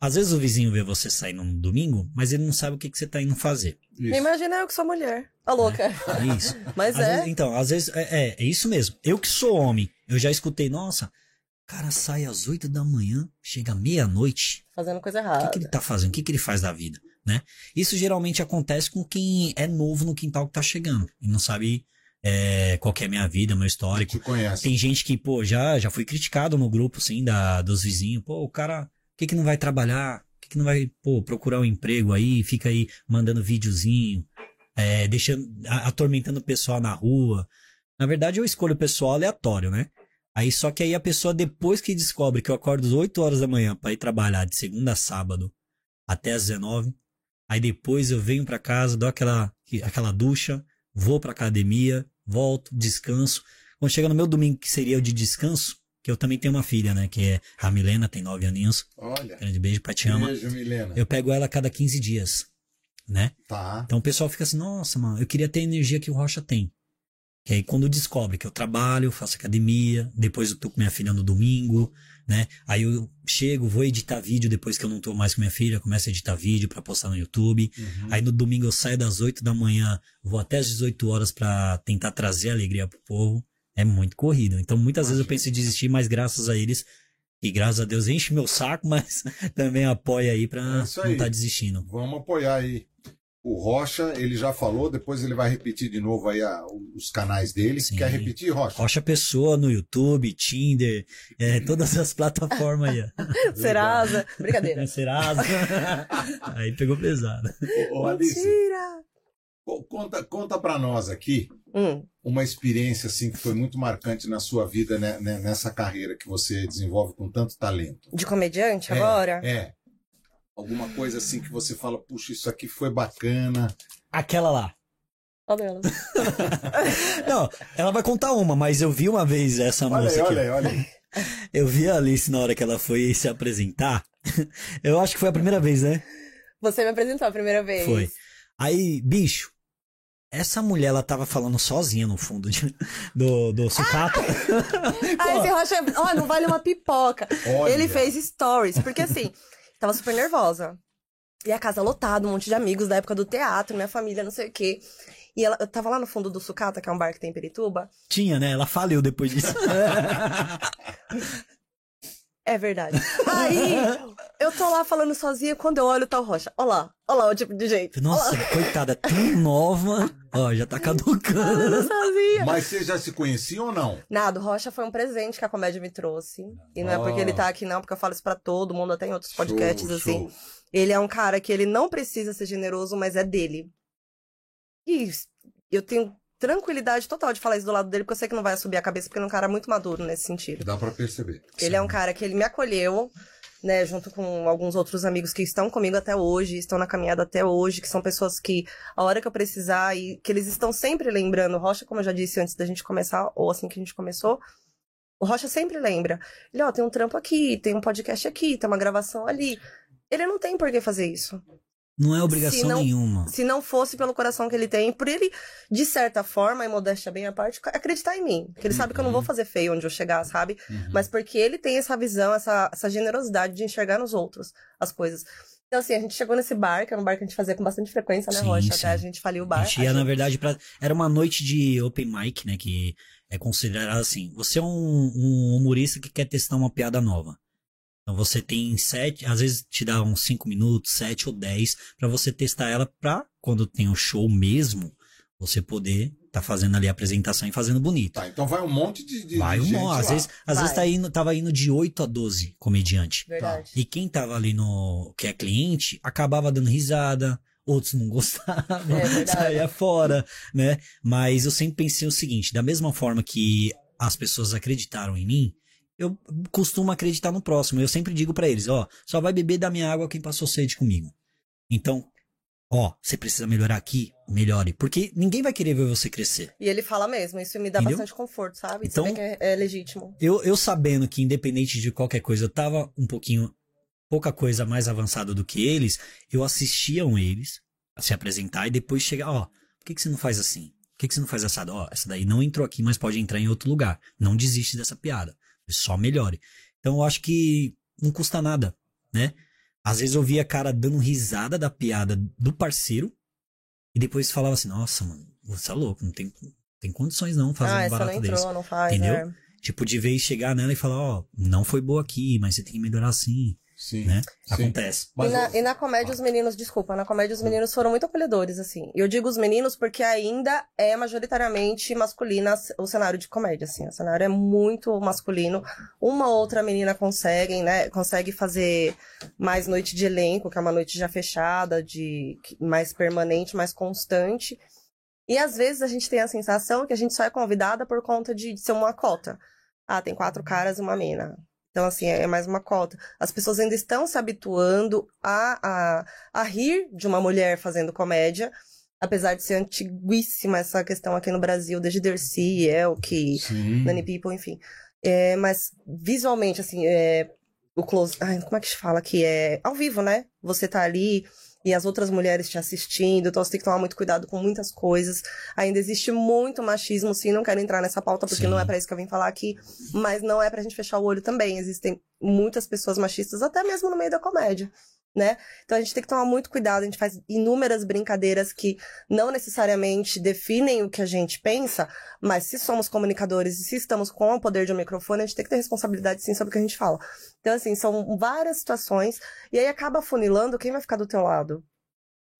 Às vezes o vizinho vê você sair num domingo, mas ele não sabe o que, que você tá indo fazer. Isso. Imagina eu que sou mulher. A louca. É isso. Mas Às é. vezes- então, às vezes, é, é, é isso mesmo. Eu que sou homem, eu já escutei, nossa, o cara sai às 8 da manhã, chega meia-noite. Fazendo coisa O que, errada. que ele tá fazendo? O que, que ele faz da vida? Né? Isso geralmente acontece com quem é novo no quintal que tá chegando e não sabe é, qual que é a minha vida, meu histórico. Te. Tem gente que, pô, já, já fui criticado no grupo, sim, da, dos vizinhos. Pô, o cara, por que, que não vai trabalhar? Por que, que não vai, pô, procurar um emprego aí? Fica aí mandando videozinho, é, deixando, atormentando o pessoal na rua. Na verdade, eu escolho o pessoal aleatório, né? Aí, só que aí a pessoa, depois que descobre que eu acordo às 8 horas da manhã pra ir trabalhar de segunda a sábado até às 19, aí depois eu venho pra casa, dou aquela, aquela ducha, vou pra academia, volto, descanso. Quando chega no meu domingo, que seria o de descanso, que eu também tenho uma filha, né? Que é a Milena, tem nove aninhos. Olha. Grande beijo, pai te ama. Beijo, Milena. Eu pego ela a cada 15 dias, né? Tá. Então o pessoal fica assim, nossa, mano, eu queria ter a energia que o Rocha tem. Que aí quando descobre que eu trabalho, faço academia, depois eu tô com minha filha no domingo, né? Aí eu chego, vou editar vídeo depois que eu não tô mais com minha filha, começo a editar vídeo pra postar no YouTube. Uhum. Aí no domingo eu saio das 8 da manhã, vou até as 18 horas pra tentar trazer alegria pro povo. É muito corrido. Então muitas vezes eu penso em desistir, mas graças a eles, e graças a Deus enche meu saco, mas também apoia aí pra É não tá desistindo. Vamos apoiar aí. O Rocha, ele já falou, depois ele vai repetir de novo aí a- os canais dele. Sim. Quer repetir, Rocha? Rocha Pessoa no YouTube, Tinder, é, todas as plataformas aí. ó. Serasa. Brincadeira. Serasa. aí pegou pesado. Ô, ô, Alice, Mentira. co- conta, conta pra nós aqui Hum. uma experiência assim que foi muito marcante na sua vida, né, né, nessa carreira que você desenvolve com tanto talento. De comediante É, agora? É. Alguma coisa assim que você fala, puxa, isso aqui foi bacana. Aquela lá. Olha ela. Não, ela vai contar uma, mas eu vi uma vez essa Olha moça aí, aqui. olha aí, olha aí. Eu vi a Alice na hora que ela foi se apresentar. Eu acho que foi a primeira vez, né? Você me apresentou a primeira vez. Foi. Aí, bicho, essa mulher, ela tava falando sozinha no fundo de- do, do sucata. Ah, esse Rocha, ó, não vale uma pipoca. Olha. Ele fez stories, porque assim, tava super nervosa. E a casa lotada, um monte de amigos da época do teatro, minha família, não sei o quê. E ela, eu tava lá no fundo do Sucata, que é um bar que tem em Perituba. Tinha, né? Ela faliu depois disso. É verdade. Aí, eu tô lá falando sozinha, quando eu olho, tá o Rocha. Olha lá, olha lá o tipo de jeito. Nossa, coitada, tão nova. Ó, já tá caducando. sozinha. Mas vocês já se conheciam ou não? Nada, o Rocha foi um presente que a comédia me trouxe. E não é porque ele tá aqui, não, porque eu falo isso pra todo mundo, até em outros podcasts, Show, assim. show. Ele é um cara que ele não precisa ser generoso, mas é dele. E eu tenho tranquilidade total de falar isso do lado dele, porque eu sei que não vai subir a cabeça, porque ele é um cara muito maduro nesse sentido. Dá pra perceber. Ele é um cara que ele me acolheu, né, junto com alguns outros amigos que estão comigo até hoje, estão na caminhada até hoje, que são pessoas que, a hora que eu precisar, e que eles estão sempre lembrando. Rocha, como eu já disse antes da gente começar, ou assim que a gente começou, o Rocha sempre lembra. Ele, ó, tem um trampo aqui, tem um podcast aqui, tem uma gravação ali. Ele não tem por que fazer isso. Não é obrigação Se não- nenhuma. Se não fosse pelo coração que ele tem, por ele, de certa forma, e modéstia bem à parte, acreditar em mim. Porque ele sabe que eu não vou fazer feio onde eu chegar, sabe? Uhum. Mas porque ele tem essa visão, essa, essa generosidade de enxergar nos outros as coisas. Então, assim, a gente chegou nesse bar, que era um bar que a gente fazia com bastante frequência, né, Sim, Rocha? sim. Até a gente faliu o bar. A gente ia, A na gente- verdade, pra... era uma noite de open mic, né? Que é considerado assim. Você é um, um humorista que quer testar uma piada nova. Então você tem sete, às vezes te dá uns cinco minutos, sete ou dez, pra você testar ela pra, quando tem o show mesmo, você poder tá fazendo ali a apresentação e fazendo bonito. Tá, então vai um monte de, de Vai um monte. Às lá. vezes, às vezes tá indo, tava indo de 8 a 12 comediante. Verdade. E quem tava ali no que é cliente acabava dando risada, outros não gostavam, É saía fora, né? Mas eu sempre pensei o seguinte, da mesma forma que as pessoas acreditaram em mim, eu costumo acreditar no próximo. Eu sempre digo pra eles, ó, só vai beber da minha água quem passou sede comigo. Então, ó, você precisa melhorar aqui, melhore, porque ninguém vai querer ver você crescer. E ele fala mesmo, isso me dá Entendeu? bastante conforto, sabe? Então- que é, é legítimo. Eu, eu sabendo que, independente de qualquer coisa, eu tava um pouquinho, pouca coisa mais avançada do que eles, eu assistiam eles a se apresentar e depois chegar, ó, por que, que você não faz assim? Por que, que você não faz assado? Ó, essa daí não entrou aqui, mas pode entrar em outro lugar. Não desiste dessa piada. Só melhore. Então eu acho que não custa nada, né? Às vezes eu via cara dando risada da piada do parceiro e depois falava assim, nossa, mano, você é louco, não tem, tem condições não fazer ah, um essa não barato entrou, desse. não faz, Entendeu? é. Tipo, de vez chegar nela e falar, ó, não foi boa aqui, mas você tem que melhorar assim, Sim. né? Sim. Acontece. E, na, e na comédia os meninos, desculpa, na comédia os meninos foram muito acolhedores, assim. E eu digo os meninos porque ainda é majoritariamente masculina o cenário de comédia, assim. O cenário é muito masculino. Uma outra menina consegue, né, consegue fazer mais noite de elenco, que é uma noite já fechada, de mais permanente, mais constante. E às vezes a gente tem a sensação que a gente só é convidada por conta de, de ser uma cota. Ah, tem quatro caras e uma mina. Então, assim, é mais uma cota. As pessoas ainda estão se habituando a, a, a rir de uma mulher fazendo comédia, apesar de ser antiguíssima essa questão aqui no Brasil, desde Dercy, Elke, Sim. Nani People, enfim. É, mas visualmente, assim, é, o close. Ai, como é que se fala aqui? É ao vivo, né? Você tá ali e as outras mulheres te assistindo, então você tem que tomar muito cuidado com muitas coisas. Ainda existe muito machismo, sim, não quero entrar nessa pauta porque Sim. não é pra isso que eu vim falar aqui, mas não é pra gente fechar o olho também. Existem muitas pessoas machistas, até mesmo no meio da comédia. Né? Então a gente tem que tomar muito cuidado, a gente faz inúmeras brincadeiras que não necessariamente definem o que a gente pensa, mas se somos comunicadores e se estamos com o poder de um microfone, a gente tem que ter responsabilidade sim sobre o que a gente fala. Então, assim, são várias situações, e aí acaba funilando quem vai ficar do teu lado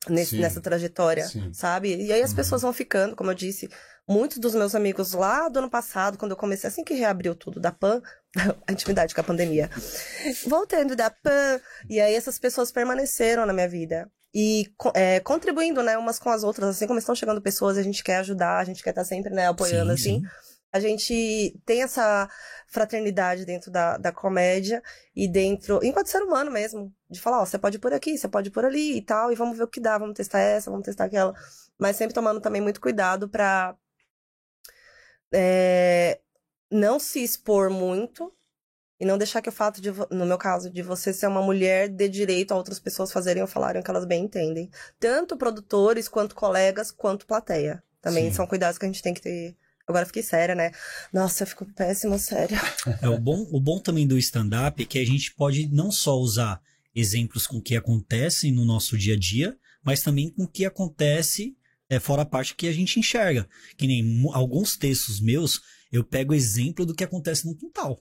nesse- nessa trajetória, Sim. sabe? E aí as Uhum. pessoas vão ficando, como eu disse, muitos dos meus amigos lá do ano passado, quando eu comecei, assim que reabriu tudo da PAN, a intimidade com a pandemia, voltando da PAN, e aí essas pessoas permaneceram na minha vida. E é, contribuindo, né, umas com as outras, assim como estão chegando pessoas, a gente quer ajudar, a gente quer estar sempre, né, apoiando, Sim, assim. sim. A gente tem essa fraternidade dentro da, da comédia e dentro, enquanto ser humano mesmo, de falar, ó, você pode ir por aqui, você pode ir por ali e tal, e vamos ver o que dá, vamos testar essa, vamos testar aquela. Mas sempre tomando também muito cuidado pra é, não se expor muito e não deixar que o fato de, no meu caso, de você ser uma mulher dê direito a outras pessoas fazerem ou falarem o que elas bem entendem. Tanto produtores, quanto colegas, quanto plateia. Também Sim. são cuidados que a gente tem que ter. Agora eu fiquei séria, né? Nossa, eu fico péssima, séria. É, o, bom, o bom também do stand-up é que a gente pode não só usar exemplos com o que acontecem no nosso dia a dia, mas também com o que acontece É fora a parte que a gente enxerga. Que nem alguns textos meus, eu pego exemplo do que acontece no quintal.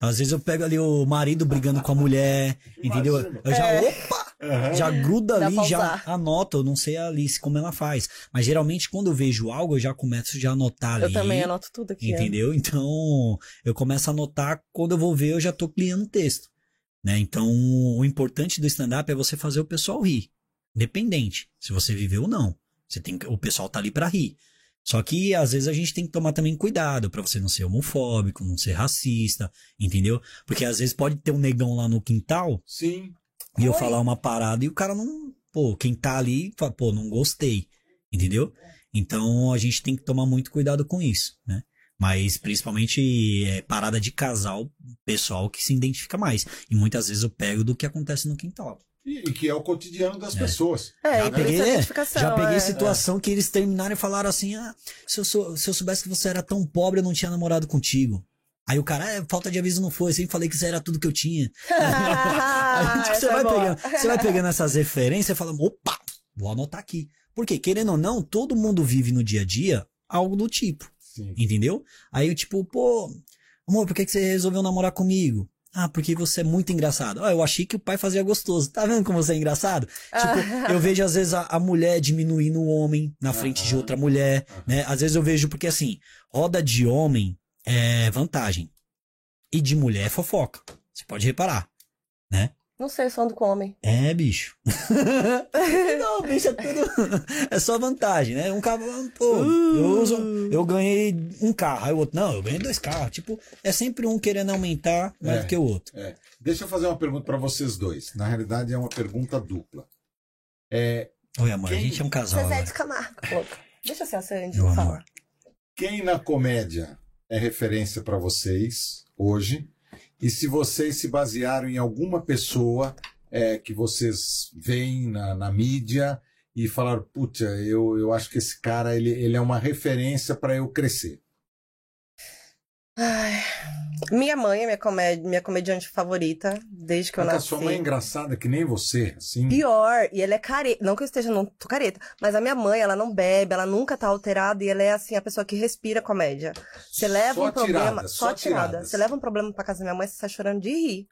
Às vezes eu pego ali o marido brigando com a mulher, entendeu? Eu já, É. opa! Aham. Já gruda Dá ali, já usar. anoto. Eu não sei a Alice como ela faz. Mas geralmente quando eu vejo algo, eu já começo já a anotar ali. Eu também anoto tudo aqui. Entendeu? Então, eu começo a anotar, quando eu vou ver, eu já tô criando texto. Né? Então, o importante do stand-up é você fazer o pessoal rir. Independente se você viveu ou não. Você tem o pessoal tá ali pra rir. Só que às vezes a gente tem que tomar também cuidado pra você não ser homofóbico, não ser racista, entendeu? Porque às vezes pode ter um negão lá no quintal Sim. E eu falar uma parada e o cara não. Pô, quem tá ali fala, pô, não gostei. Entendeu? Então a gente tem que tomar muito cuidado com isso, né? Mas principalmente é, parada de casal, pessoal que se identifica mais. E muitas vezes eu pego do que acontece no quintal. E, e que é o cotidiano das É. pessoas. É, Já peguei- a identificação. Já peguei é. situação que eles terminaram e falaram assim: ah, se eu, sou- se eu soubesse que você era tão pobre, eu não tinha namorado contigo. Aí o cara, é, falta de aviso não foi, eu sempre falei que isso era tudo que eu tinha. Aí, tipo, você, é vai boa. pegando, você vai pegando essas referências e fala, opa, vou anotar aqui. Porque, querendo ou não, todo mundo vive no dia a dia algo do tipo, Sim. entendeu? Aí eu, tipo, pô, amor, por que, que você resolveu namorar comigo? Ah, porque você é muito engraçado. Ah, eu achei que o pai fazia gostoso. Tá vendo como você é engraçado? Tipo, eu vejo às vezes a, a mulher diminuindo o homem na frente de outra mulher, né? Às vezes eu vejo porque assim, roda de homem é vantagem. E de mulher é fofoca. Você pode reparar, né? Não sei, só ando com homem. É, bicho. não, bicho, é tudo. É só vantagem, né? Um carro, pô, eu, uso, eu ganhei um carro, aí o outro, não, eu ganhei dois carros. Tipo, é sempre um querendo aumentar mais É. do que o outro. É. Deixa eu fazer uma pergunta para vocês dois. Na realidade, é uma pergunta dupla. É, Oi, amor, a Quem- gente é um casal. Zezé de Camargo. louca. Deixa eu ser a Sandy, Meu fala. amor. quem na comédia é referência para vocês hoje? E se vocês se basearam em alguma pessoa é, que vocês veem na, na mídia e falaram, putz, eu, eu acho que esse cara ele, ele é uma referência para eu crescer. Ai, minha mãe é minha, comédia, minha comediante favorita, desde que eu Porque a nasci. sua mãe é engraçada que nem você, assim. Pior, e ela é careta. Não que eu esteja, não tô careta, mas a minha mãe, ela não bebe, ela nunca tá alterada e ela é assim, a pessoa que respira comédia. Você leva Só um problema. tiradas, só tirada. Você leva um problema pra casa da minha mãe, você sai chorando de rir.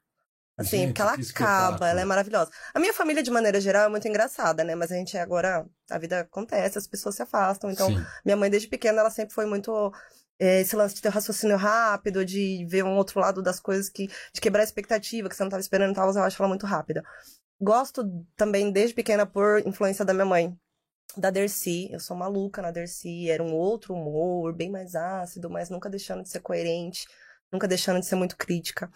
Assim, Gente, porque ela acaba, ela é maravilhosa. A minha família, de maneira geral, é muito engraçada, né? Mas a gente agora, a vida acontece, as pessoas se afastam. Então, Sim. minha mãe, desde pequena, ela sempre foi muito. Eh, esse lance de ter raciocínio rápido, de ver um outro lado das coisas, que, de quebrar a expectativa, que você não estava esperando e tal, eu acho ela muito rápida. Gosto também, desde pequena, por influência da minha mãe. Da Dercy, eu sou maluca na Dercy, era um outro humor, bem mais ácido, mas nunca deixando de ser coerente, nunca deixando de ser muito crítica.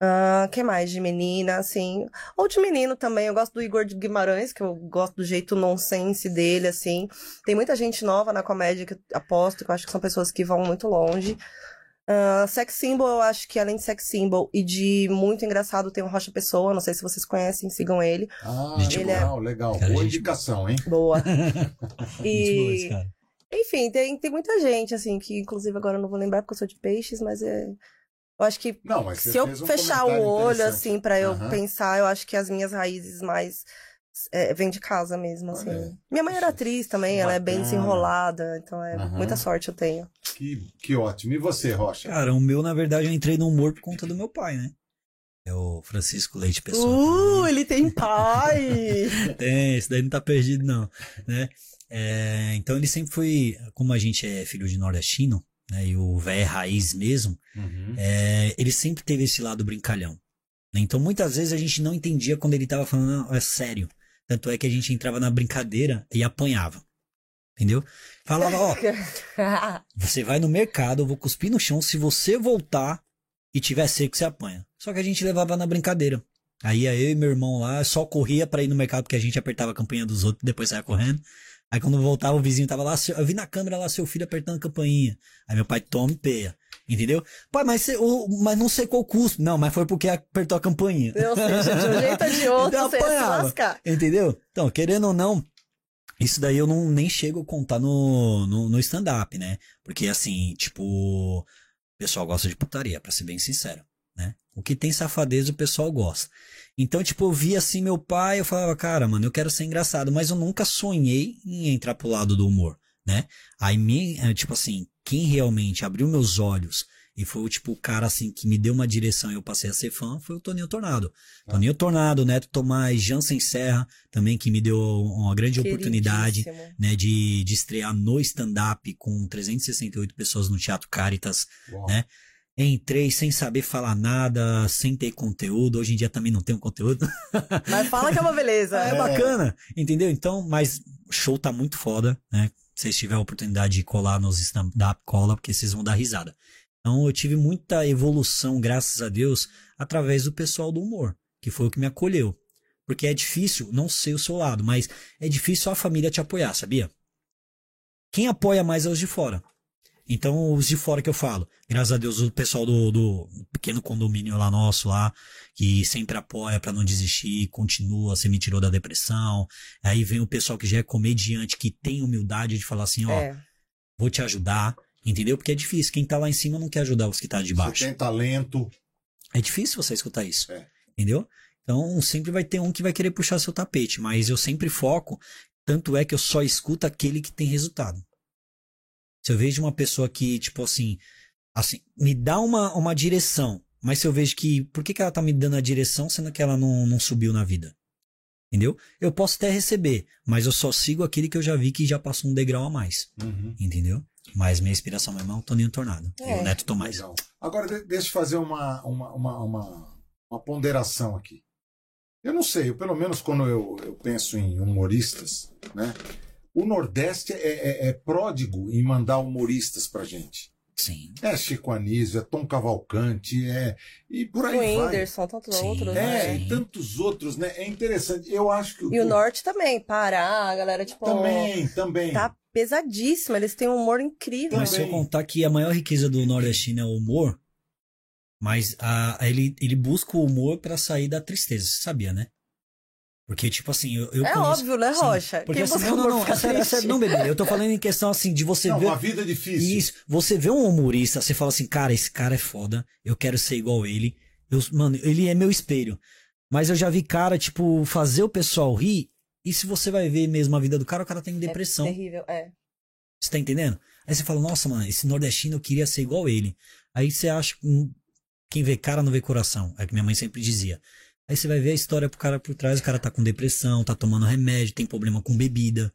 Ah, que mais de menina, assim. Ou de menino também. Eu gosto do Igor de Guimarães, que eu gosto do jeito nonsense dele, assim. Tem muita gente nova na comédia que eu aposto, que eu acho que são pessoas que vão muito longe. Ah, sex Symbol, eu acho que além de Sex Symbol e de muito engraçado, tem o Rocha Pessoa. Não sei se vocês conhecem, sigam ele. Ah, Gente Ele é- legal, legal. Cara, Boa gente- indicação, hein? Boa. E, enfim, tem, tem muita gente, assim, que inclusive agora eu não vou lembrar porque eu sou de peixes, mas é. Eu acho que Não, se eu um fechar o olho, assim, pra eu Aham. pensar, eu acho que as minhas raízes mais. É, vem de casa mesmo, assim. Olha, Minha mãe era atriz também, isso ela é bem bacana. desenrolada, então é Aham. muita sorte eu tenho. Que, que ótimo. E você, Rocha? Cara, o meu, na verdade, eu entrei no humor por conta do meu pai, né? É o Francisco Leite Pessoa. Uh, ele tem pai! Tem, esse daí não tá perdido, não. Né? É, então ele sempre foi, como a gente é filho de nordestino, né? E o velho é raiz mesmo, Uhum. é, ele sempre teve esse lado brincalhão. né? Então muitas vezes a gente não entendia quando ele tava falando "Não, é sério. Tanto é que a gente entrava na brincadeira e apanhava. Entendeu? Falava, ó, você vai no mercado, eu vou cuspir no chão, se você voltar e tiver seco, você apanha. Só que a gente levava na brincadeira. Aí eu e meu irmão lá só corria pra ir no mercado porque a gente apertava a campainha dos outros, depois saia correndo. Aí quando voltava o vizinho tava lá, eu vi na câmera lá seu filho apertando a campainha. Aí meu pai toma e peia. Entendeu? Pai, mas, o- mas não secou o cuspe. Não, mas foi porque apertou a campainha. Ou seja, de um jeito ou de outro, Então você ia se lascar. Entendeu? Então, querendo ou não, isso daí eu não nem chego a contar no, no, no stand-up, né? Porque assim, tipo, o pessoal gosta de putaria, pra ser bem sincero, né? O que tem safadeza o pessoal gosta. Então, tipo, eu via assim meu pai, eu falava, cara, mano, eu quero ser engraçado, mas eu nunca sonhei em entrar pro lado do humor, né? Aí, me, eh, tipo assim, quem realmente abriu meus olhos e foi, tipo, o cara, assim, que me deu uma direção e eu passei a ser fã, foi o Toninho Tornado. Ah. Toninho Tornado, Neto Tomás, Jansen Serra, também, que me deu uma grande oportunidade, né, de, de estrear no stand-up com 368 pessoas no Teatro Caritas, Uau. né? Entrei sem saber falar nada, sem ter conteúdo. Hoje em dia também não tenho conteúdo. Mas fala que é uma beleza. É, é bacana, entendeu? Então, mas show tá muito foda, né? Se vocês tiverem a oportunidade de colar nos stand-up, cola, porque vocês vão dar risada. Então, eu tive muita evolução, graças a Deus, através do pessoal do humor, que foi o que me acolheu. Porque é difícil, não sei o seu lado, mas é difícil a família te apoiar, sabia? Quem apoia mais é os de fora. Então, os de fora que eu falo, graças a Deus, o pessoal do, do pequeno condomínio lá nosso, lá, que sempre apoia para não desistir, continua, você me tirou da depressão. Aí vem o pessoal que já é comediante, que tem humildade de falar assim, ó, é. vou te ajudar, entendeu? Porque é difícil, quem tá lá em cima não quer ajudar os que tá de baixo. Você tem talento. É difícil você escutar isso, é. entendeu? Então, sempre vai ter um que vai querer puxar seu tapete, mas eu sempre foco, tanto é que eu só escuto aquele que tem resultado. Se eu vejo uma pessoa que, tipo assim, assim, me dá uma, uma direção, mas se eu vejo que, por que, que ela tá me dando a direção, sendo que ela não, não subiu na vida? Entendeu? Eu posso até receber, mas eu só sigo aquele que eu já vi que já passou um degrau a mais. Uhum. Entendeu? Mas minha inspiração mesmo é o Toninho Tornado. É. E o Neto Tomás. Legal. Agora, deixa eu fazer uma, uma, uma, uma, uma ponderação aqui. Eu não sei, eu, pelo menos quando eu, eu penso em humoristas, né? O Nordeste é, é, é pródigo em mandar humoristas pra gente. Sim. É Chico Anísio, é Tom Cavalcante, é. E por aí. O. Whindersson, tantos Sim. outros. É, né? e tantos outros, né? É interessante. Eu acho que. E o Norte também, Pará, a galera, tipo. Também, também. Tá pesadíssimo, eles têm um humor incrível. Mas se eu contar que a maior riqueza do nordestino é o humor, mas a, ele, ele busca o humor para sair da tristeza, você sabia, né? Porque, tipo assim, eu, eu É conheço, óbvio, né, Rocha? Porque assim, não, não, não, sério, não, bebê. Eu tô falando em questão, assim, de você não, ver... uma vida é difícil. Isso. Você vê um humorista, você fala assim, cara, esse cara é foda, eu quero ser igual ele. Eu, mano, ele é meu espelho. Mas eu já vi cara, tipo, fazer o pessoal rir, e se você vai ver mesmo a vida do cara, o cara tem depressão. É terrível, é. Você tá entendendo? Aí você fala, nossa, mano, esse nordestino eu queria ser igual ele. Aí você acha, hum, quem vê cara não vê coração. É o que minha mãe sempre dizia. Aí você vai ver a história pro cara por trás, o cara tá com depressão, tá tomando remédio, tem problema com bebida.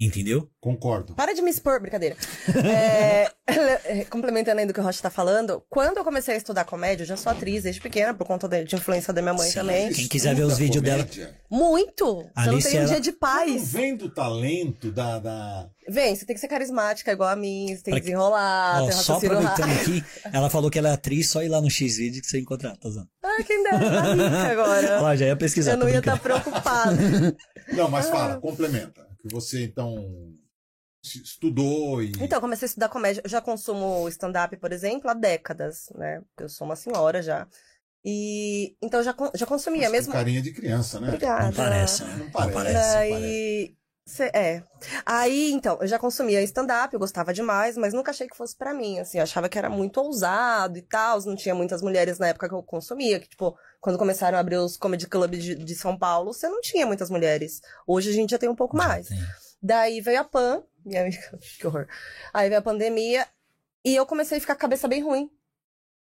Entendeu? Concordo. Para de me expor, brincadeira. é, complementando ainda o que o Rocha tá falando, quando eu comecei a estudar comédia, eu já sou atriz desde pequena, por conta de, de influência da minha mãe Sim, também. Quem quiser ver os vídeos dela. Muito! Alice, você não tem um dia de paz. Não vem do talento da, da. Vem, você tem que ser carismática igual a mim, você tem que desenrolar, Ó, Só aproveitando aqui, ela falou que ela é atriz, só ir lá no X-Video que você encontrar, tá usando. Ah, quem dera, tá rica agora. Lá, já ia pesquisar. Eu não ia estar tá preocupada. Não, mas fala, complementa que você então estudou e. Então, comecei a estudar comédia. Eu já consumo stand-up, por exemplo, há décadas, né? Eu sou uma senhora já. E então já, já consumia Mas mesmo. Carinha de criança, né? Obrigada. Não parece, né? Não parece. Não parece. Aí, cê, é. Aí, então, eu já consumia stand-up, eu gostava demais, mas nunca achei que fosse para mim, assim, eu achava que era muito ousado e tal, não tinha muitas mulheres na época que eu consumia, que, tipo, quando começaram a abrir os comedy clubs de, de São Paulo, você não tinha muitas mulheres. Hoje a gente já tem um pouco já mais. Tem. Daí veio a PAN, minha amiga, que horror. Aí veio a pandemia e eu comecei a ficar com a cabeça bem ruim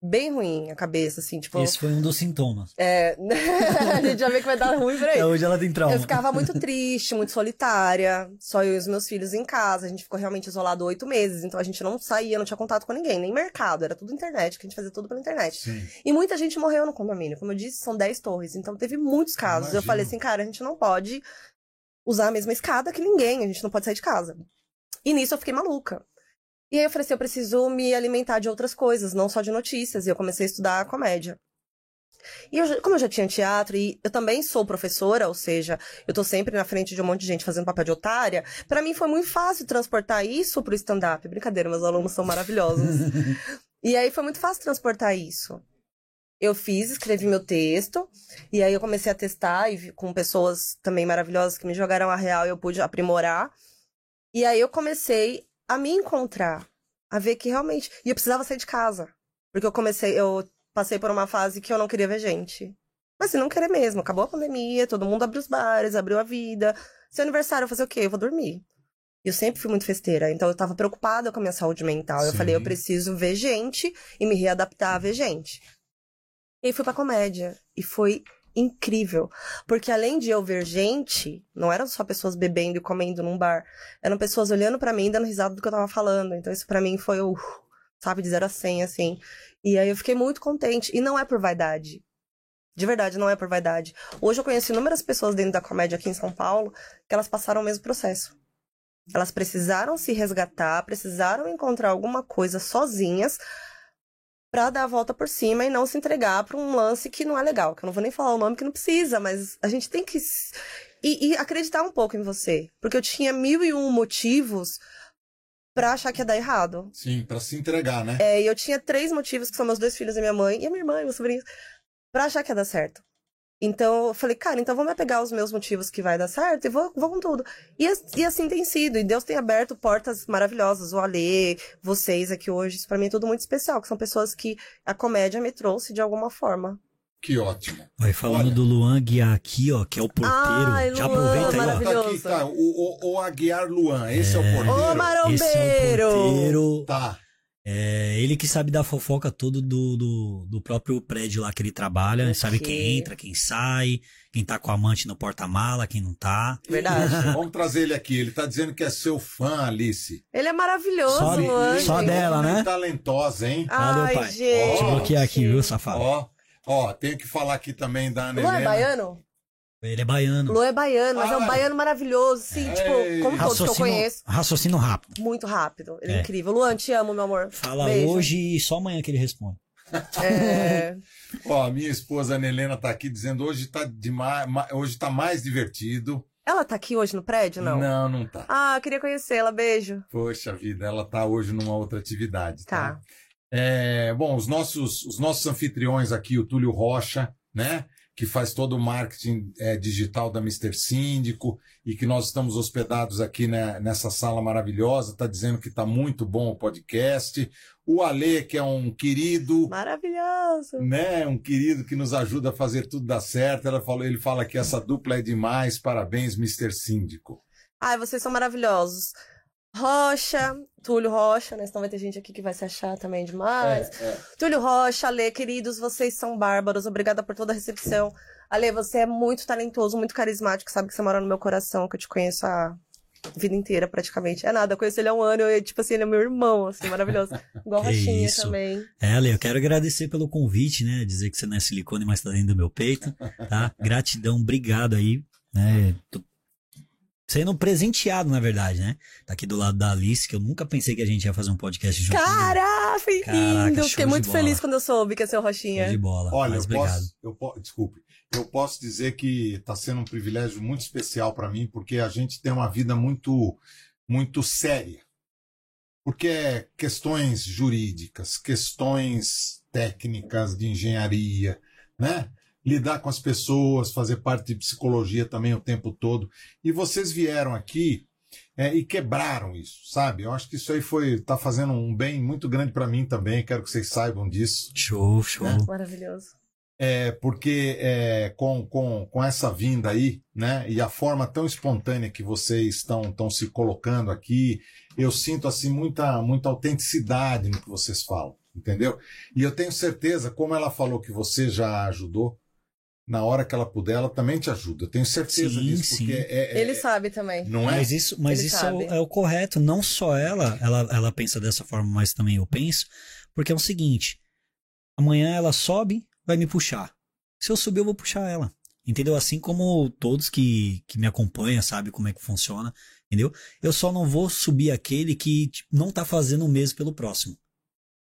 bem ruim a cabeça, assim, tipo. Esse foi um dos sintomas. É. a gente já vê que vai dar ruim pra aí. É, hoje ela tem trauma. Eu ficava muito triste, muito solitária. Só eu e os meus filhos em casa. A gente ficou realmente isolado oito meses. Então a gente não saía, não tinha contato com ninguém, nem mercado. Era tudo internet, que a gente fazia tudo pela internet. Sim. E muita gente morreu no condomínio. Como eu disse, são dez torres. Então teve muitos casos. Eu falei assim, cara, a gente não pode usar a mesma escada que ninguém. A gente não pode sair de casa. E nisso eu fiquei maluca. E aí eu falei assim, eu preciso me alimentar de outras coisas, não só de notícias. E eu comecei a estudar comédia. E eu, como eu já tinha teatro e eu também sou professora, ou seja, eu tô sempre na frente de um monte de gente fazendo papel de otária, para mim foi muito fácil transportar isso pro stand-up. Brincadeira, meus alunos são maravilhosos. e aí foi muito fácil transportar isso. Eu fiz, escrevi meu texto, e aí eu comecei a testar e com pessoas também maravilhosas que me jogaram a real e eu pude aprimorar. E aí eu comecei a me encontrar, a ver que realmente. E eu precisava sair de casa. Porque eu comecei, eu passei por uma fase que eu não queria ver gente. Mas se não querer mesmo, acabou a pandemia, todo mundo abriu os bares, abriu a vida. Seu aniversário, eu vou fazer o quê? Eu vou dormir. Eu sempre fui muito festeira, então eu tava preocupada com a minha saúde mental. Eu Sim. falei, eu preciso ver gente e me readaptar a ver gente. E aí fui pra comédia. E foi incrível. Porque além de eu ver gente, não eram só pessoas bebendo e comendo num bar. Eram pessoas olhando pra mim e dando risada do que eu tava falando. Então isso pra mim foi o, sabe, de 0 a 100, assim. E aí eu fiquei muito contente. E não é por vaidade. De verdade, não é por vaidade. Hoje eu conheci inúmeras pessoas dentro da comédia aqui em São Paulo que elas passaram o mesmo processo. Elas precisaram se resgatar, precisaram encontrar alguma coisa sozinhas pra dar a volta por cima e não se entregar pra um lance que não é legal. Que eu não vou nem falar o nome que não precisa, mas a gente tem que. E, e acreditar um pouco em você. Porque eu tinha mil e um motivos pra achar que ia dar errado. Sim, pra se entregar, né? É, e eu tinha três motivos, que são meus dois filhos e minha mãe, e a minha irmã e meus sobrinhos, pra achar que ia dar certo. Então, eu falei, cara, então vou me apegar aos meus motivos que vai dar certo e vou, vou com tudo. E, e assim tem sido. E Deus tem aberto portas maravilhosas. O Alê, vocês aqui hoje, isso pra mim é tudo muito especial, que são pessoas que a comédia me trouxe de alguma forma. Que ótimo. Aí falando Olha. do Luan Guiar aqui, ó, que é o porteiro. Ai, Já Luan, aproveita aí, ó. Tá aqui, tá. O, o, o Aguiar Luan, esse é, o porteiro. Ô, Esse é o marombeiro! porteiro. Tá. É ele que sabe dar fofoca todo do, do, do próprio prédio lá que ele trabalha. Ok. Sabe quem entra, quem sai, quem tá com a amante no porta-mala, quem não tá. Verdade. Vamos trazer ele aqui. Ele tá dizendo que é seu fã, Alice. Ele é maravilhoso, Só Luan. só gente. dela, né? Talentosa, hein? Valeu, Ai, pai. gente. Te bloquear aqui, viu, safado? Ó, ó, tenho que falar aqui também da Ana Luan é Helena. baiano? Ele é baiano. Luan é baiano, mas é um Ai. baiano maravilhoso, sim, Ei. tipo, como todos que eu Raciocínio, conheço. raciocínio rápido. Muito rápido. Ele é, É. incrível. Luan, te amo, meu amor. Fala Beijo. hoje e só amanhã que ele responde. É... Ó, a minha esposa Ana Helena tá aqui dizendo hoje tá demais, ma- hoje tá mais divertido. Ela tá aqui hoje no prédio, não? Não, não tá. Ah, queria conhecê-la. Beijo. Poxa vida, ela tá hoje numa outra atividade, tá? Tá. É, bom, os nossos, os nossos anfitriões aqui, o Túlio Rocha, né? Que faz todo o marketing é, digital da Mr. Síndico e que nós estamos hospedados aqui né, nessa sala maravilhosa, tá dizendo que tá muito bom o podcast. O Ale, que é um querido, Maravilhoso. né? Um querido que nos ajuda a fazer tudo dar certo. Ela falou, ele fala que essa dupla é demais. Parabéns, Mr. Síndico. Ai, vocês são maravilhosos. Rocha, Túlio Rocha, né? Senão vai ter gente aqui que vai se achar também demais. É, é. Túlio Rocha, Ale, queridos, vocês são bárbaros. Obrigada por toda a recepção. Ale, você é muito talentoso, muito carismático. Sabe que você mora no meu coração, que eu te conheço a vida inteira, praticamente. É nada, eu conheço ele há um ano. Eu, tipo assim, ele é meu irmão, assim, maravilhoso. Igual Que Rochinha isso. também. É, Ale, eu quero agradecer pelo convite, né? Dizer que você não é silicone, mas tá dentro do meu peito, tá? Gratidão, obrigado aí, né? Tô sendo presenteado, na verdade, né? Tá aqui do lado da Alice, que eu nunca pensei que a gente ia fazer um podcast junto. Cara, foi lindo. show Fiquei muito feliz quando eu soube que é seu Show Rochinha. de bola. Olha, mas eu obrigado. posso, eu po- desculpe, eu posso dizer que está sendo um privilégio muito especial para mim, porque a gente tem uma vida muito, muito séria. Porque é questões jurídicas, questões técnicas de engenharia, né? Lidar com as pessoas, fazer parte de psicologia também o tempo todo. E vocês vieram aqui é, e quebraram isso, sabe? Eu acho que isso aí foi tá fazendo um bem muito grande para mim também. Quero que vocês saibam disso. Show, show. Né? Maravilhoso. É, porque é, com, com, com essa vinda aí, né, e a forma tão espontânea que vocês estão estão se colocando aqui, eu sinto assim muita muita autenticidade no que vocês falam, entendeu? E eu tenho certeza, como ela falou que você já ajudou, na hora que ela puder, ela também te ajuda. Eu tenho certeza Sim, disso, sim. porque é, é- Ele sabe também. não é? Mas isso, mas Ele isso é o, é o correto. Não só ela, ela, ela pensa dessa forma, mas também eu penso. Porque é o seguinte: amanhã ela sobe, vai me puxar. Se eu subir, eu vou puxar ela. Entendeu? Assim como todos que, que me acompanham sabem como é que funciona. Entendeu? Eu só não vou subir aquele que tipo, não tá fazendo o mesmo pelo próximo.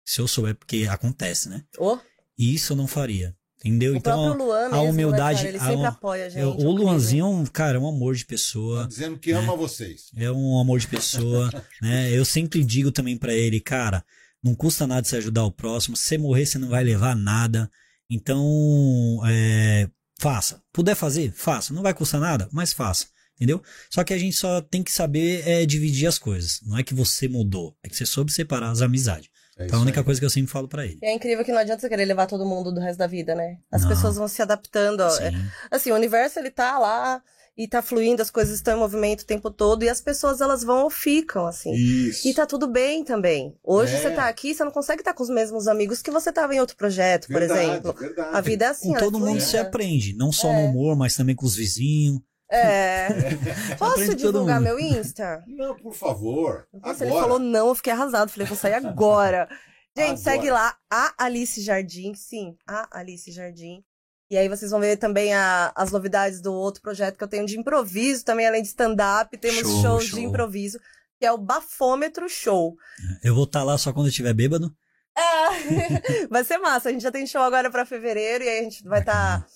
Se eu souber, porque acontece, né? Ô, E isso eu não faria. Entendeu? o então, próprio Luan mesmo, humildade- né, cara? Ele a- sempre apoia a gente. o incrível. Luanzinho, é um- cara, é um amor de Tá pessoa. dizendo que ama vocês. É um amor de pessoa, né? Eu sempre digo também pra ele, cara, não custa nada você ajudar o próximo. Se você morrer, você não vai levar nada. Então, é, faça. Puder fazer, faça. Não vai custar nada, mas faça. Entendeu? Só que a gente só tem que saber é, dividir as coisas. Não é que você mudou, é que você soube separar as amizades. É Então a única aí. coisa que eu sempre falo pra ele. É incrível que não adianta você querer levar todo mundo do resto da vida, né? As Não. pessoas vão se adaptando. ó. É- Sim. Assim, o universo ele tá lá e tá fluindo, as coisas estão em movimento o tempo todo e as pessoas elas vão ou ficam, assim. Isso. E tá tudo bem também. Hoje É. você tá aqui, você não consegue estar com os mesmos amigos que você tava em outro projeto, por Verdade, exemplo. verdade. A vida é assim, Com é todo mundo se aprende, não só no É. humor, mas também com os vizinhos. É. Posso divulgar meu Insta? Não, por favor. Nossa, agora. ele falou não, eu fiquei arrasado. Falei, vou sair agora. Gente, Agora. segue lá, a Alice Jardim. Sim, a Alice Jardim. E aí vocês vão ver também a- as novidades do outro projeto que eu tenho de improviso, também além de stand-up, temos Show, shows show. de improviso, que é o Bafômetro Show. Eu vou estar lá só quando eu estiver bêbado. É, vai ser massa. A gente já tem show agora pra fevereiro e aí a gente vai estar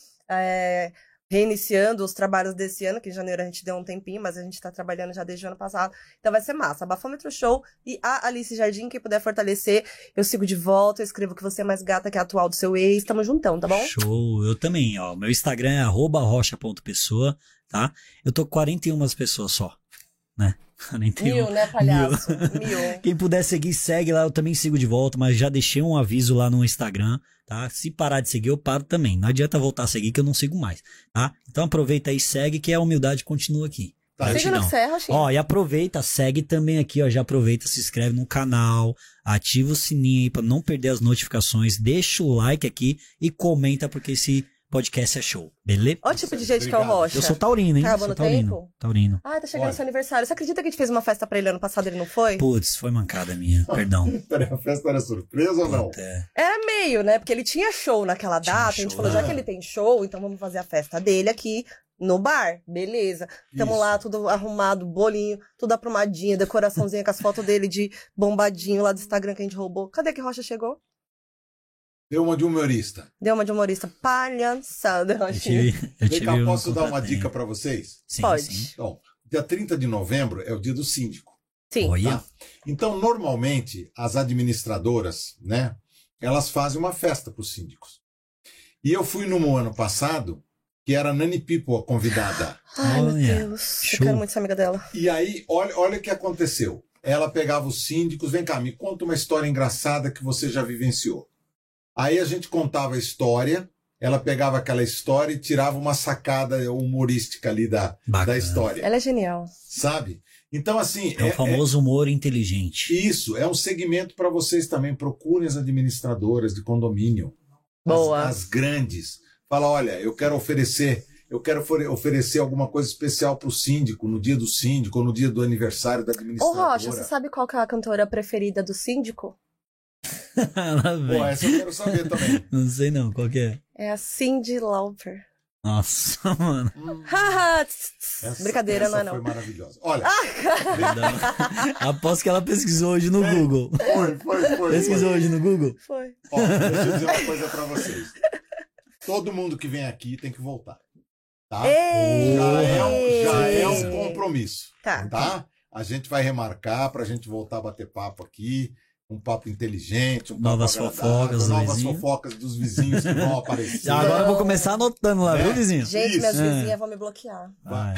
reiniciando os trabalhos desse ano, que em janeiro a gente deu um tempinho, mas a gente tá trabalhando já desde o ano passado. Então vai ser massa. Bafômetro Show e a Alice Jardim, quem puder fortalecer, eu sigo de volta, eu escrevo que você é mais gata que a atual do seu ex. Tamo juntão, tá bom? Show. Eu também, ó. Meu Instagram é rocha.pessoa, tá? Eu tô com 41 pessoas só, né? 41. Mil, né, palhaço? Mil. Quem puder seguir, segue lá. Eu também sigo de volta, mas já deixei um aviso lá no Instagram, tá? Se parar de seguir, eu paro também. Não adianta voltar a seguir que eu não sigo mais, tá? Então aproveita aí, segue que a humildade continua aqui. Tá, Siga Gratidão. no. Ó, e aproveita, segue também aqui, ó. Já aproveita, se inscreve no canal, ativa o sininho aí pra não perder as notificações, deixa o like aqui e comenta porque esse podcast é show, beleza? Olha o tipo de gente que é o Obrigado. Rocha. Eu sou taurino, hein? Acabou sou no taurino. tempo? Taurino. Ah, tá chegando Olha. seu aniversário. Você acredita que a gente fez uma festa pra ele ano passado e ele não foi? Putz, foi mancada minha, perdão. Peraí, a festa era surpresa ou não? É. Era meio, né? Porque ele tinha show naquela Tinha data. a gente show, falou, já né? que ele tem show, então vamos fazer a festa dele aqui no bar. Beleza. Tamo Isso. lá, tudo arrumado, bolinho, tudo aprumadinho, decoraçãozinha com as fotos dele de bombadinho lá do Instagram que a gente roubou. Cadê que Rocha chegou? Deu uma de humorista. Deu uma de humorista palhaçada, Eu tive, eu Vem cá, um posso dar uma dica pra vocês? Sim, Pode. sim. Então, dia 30 de novembro é o dia do síndico. Sim. Tá? Então, normalmente, as administradoras, né, elas fazem uma festa para os síndicos. E eu fui num ano passado, que era a Nani People a convidada. Ai, meu Olha, Deus. show. Eu quero muito ser amiga dela. E aí, olha, olha o que aconteceu. Ela pegava os síndicos, vem cá, me conta uma história engraçada que você já vivenciou. Aí a gente contava a história, ela pegava aquela história e tirava uma sacada humorística ali da, da história, Ela é genial. sabe? Então, assim, É o famoso humor inteligente. Isso, é um segmento para vocês também. Procurem as administradoras de condomínio. As- Boa. As, grandes. Fala, olha, eu quero oferecer, eu quero ofere- oferecer alguma coisa especial para o síndico, no dia do síndico, ou no dia do aniversário da Ô, administradora. Rocha, você sabe qual que é a cantora preferida do síndico? Pô, essa eu quero saber também. Não sei não, qual que é? É a Cindy Lauper. Nossa, mano. Tss. Essa- Brincadeira, essa não é foi não. maravilhosa. Olha, Perdão. Aposto que ela pesquisou hoje no Google. foi, foi, foi. Pesquisou foi. hoje no Google? Foi. Ó, deixa eu dizer uma coisa para vocês. Todo mundo que vem aqui tem que voltar. Tá? Ei! Já é, um, já é um compromisso. Tá. tá? A gente vai remarcar para a gente voltar a bater papo aqui. Um papo inteligente, um papo Novas fofocas do novas vizinho. fofocas dos vizinhos que vão aparecer. Já agora eu vou começar anotando lá, É. viu, vizinho? Gente, Isso. minhas É. vizinhas vão me bloquear. Vai.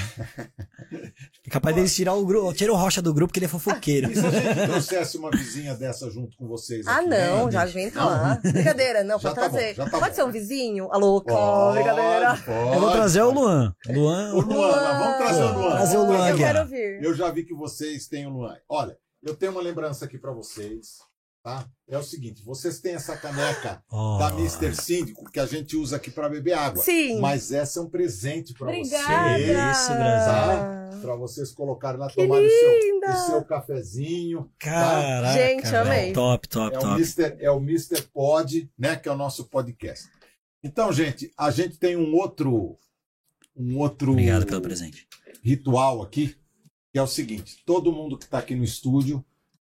É capaz deles tirar o grupo. Tira o rocha do grupo que ele é fofoqueiro. E se a gente trouxesse uma vizinha dessa junto com vocês? Ah, aqui, não, né, já vem lá. Brincadeira, não, Já pode tá bom, trazer. já tá pode bom. ser um vizinho? A louca, Pode, brincadeira. pode, Eu vou trazer o pode. Luan. Luan. O Luan, vamos trazer o Luan. Trazer o Luan Eu aqui, quero vir. Eu já vi que vocês têm o Luan. Olha, eu tenho uma lembrança aqui para vocês, tá? É o seguinte, vocês têm essa caneca Ó. da Mr. Síndico que a gente usa aqui para beber água. Sim. Mas essa é um presente para vocês. isso, Brasil. Para vocês colocarem lá, Que tomarem o seu, o seu cafezinho. Caraca. Gente, velho. amei. Top, top, É o, top. Mr., é o Mr. Pod, né? Que é o nosso podcast. Então, gente, a gente tem um outro. Um outro Obrigado pelo presente. ritual aqui, que é o seguinte: todo mundo que está aqui no estúdio,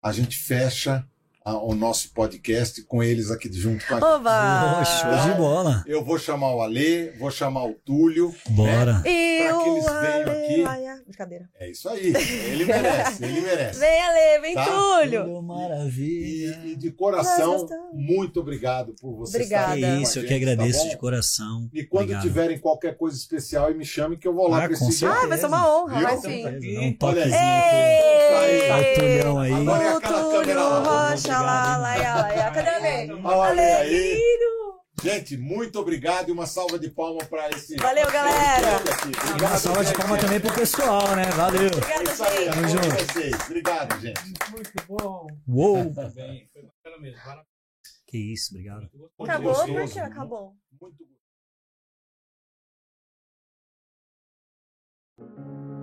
a gente fecha a- o nosso podcast com eles aqui junto com a gente. Oba! Ô, show de bola. Eu vou chamar o Alê, vou chamar o Túlio. Bora. E Pra que eles o venham aqui. Aleluia. Brincadeira. É isso aí. Ele merece, ele merece. Vem, Ale, vem, Tá. Túlio. Maravilha. E, e de coração, muito obrigado por você Obrigada. estar aqui É com a isso, eu gente, que agradeço tá de coração. E quando Obrigado. tiverem qualquer coisa especial, aí me chame que eu vou lá Ah, com certeza. Ah, vai ser uma honra, Viu? vai sim. tá Dá um aí. toquezinho. Ei! Tá aí. Tulhão aí. Agora é aquela Túlio câmera lá, lá, lá, Cadê a lei? aí. Gente, muito obrigado e uma salva de palmas para esse. Valeu, galera! Obrigado, uma salva de palmas também para o pessoal, né? Valeu! Obrigado, é Tamo junto. Obrigado, gente. Muito bom. Uou! Que isso, obrigado. Acabou? Por acabou? Muito gostoso.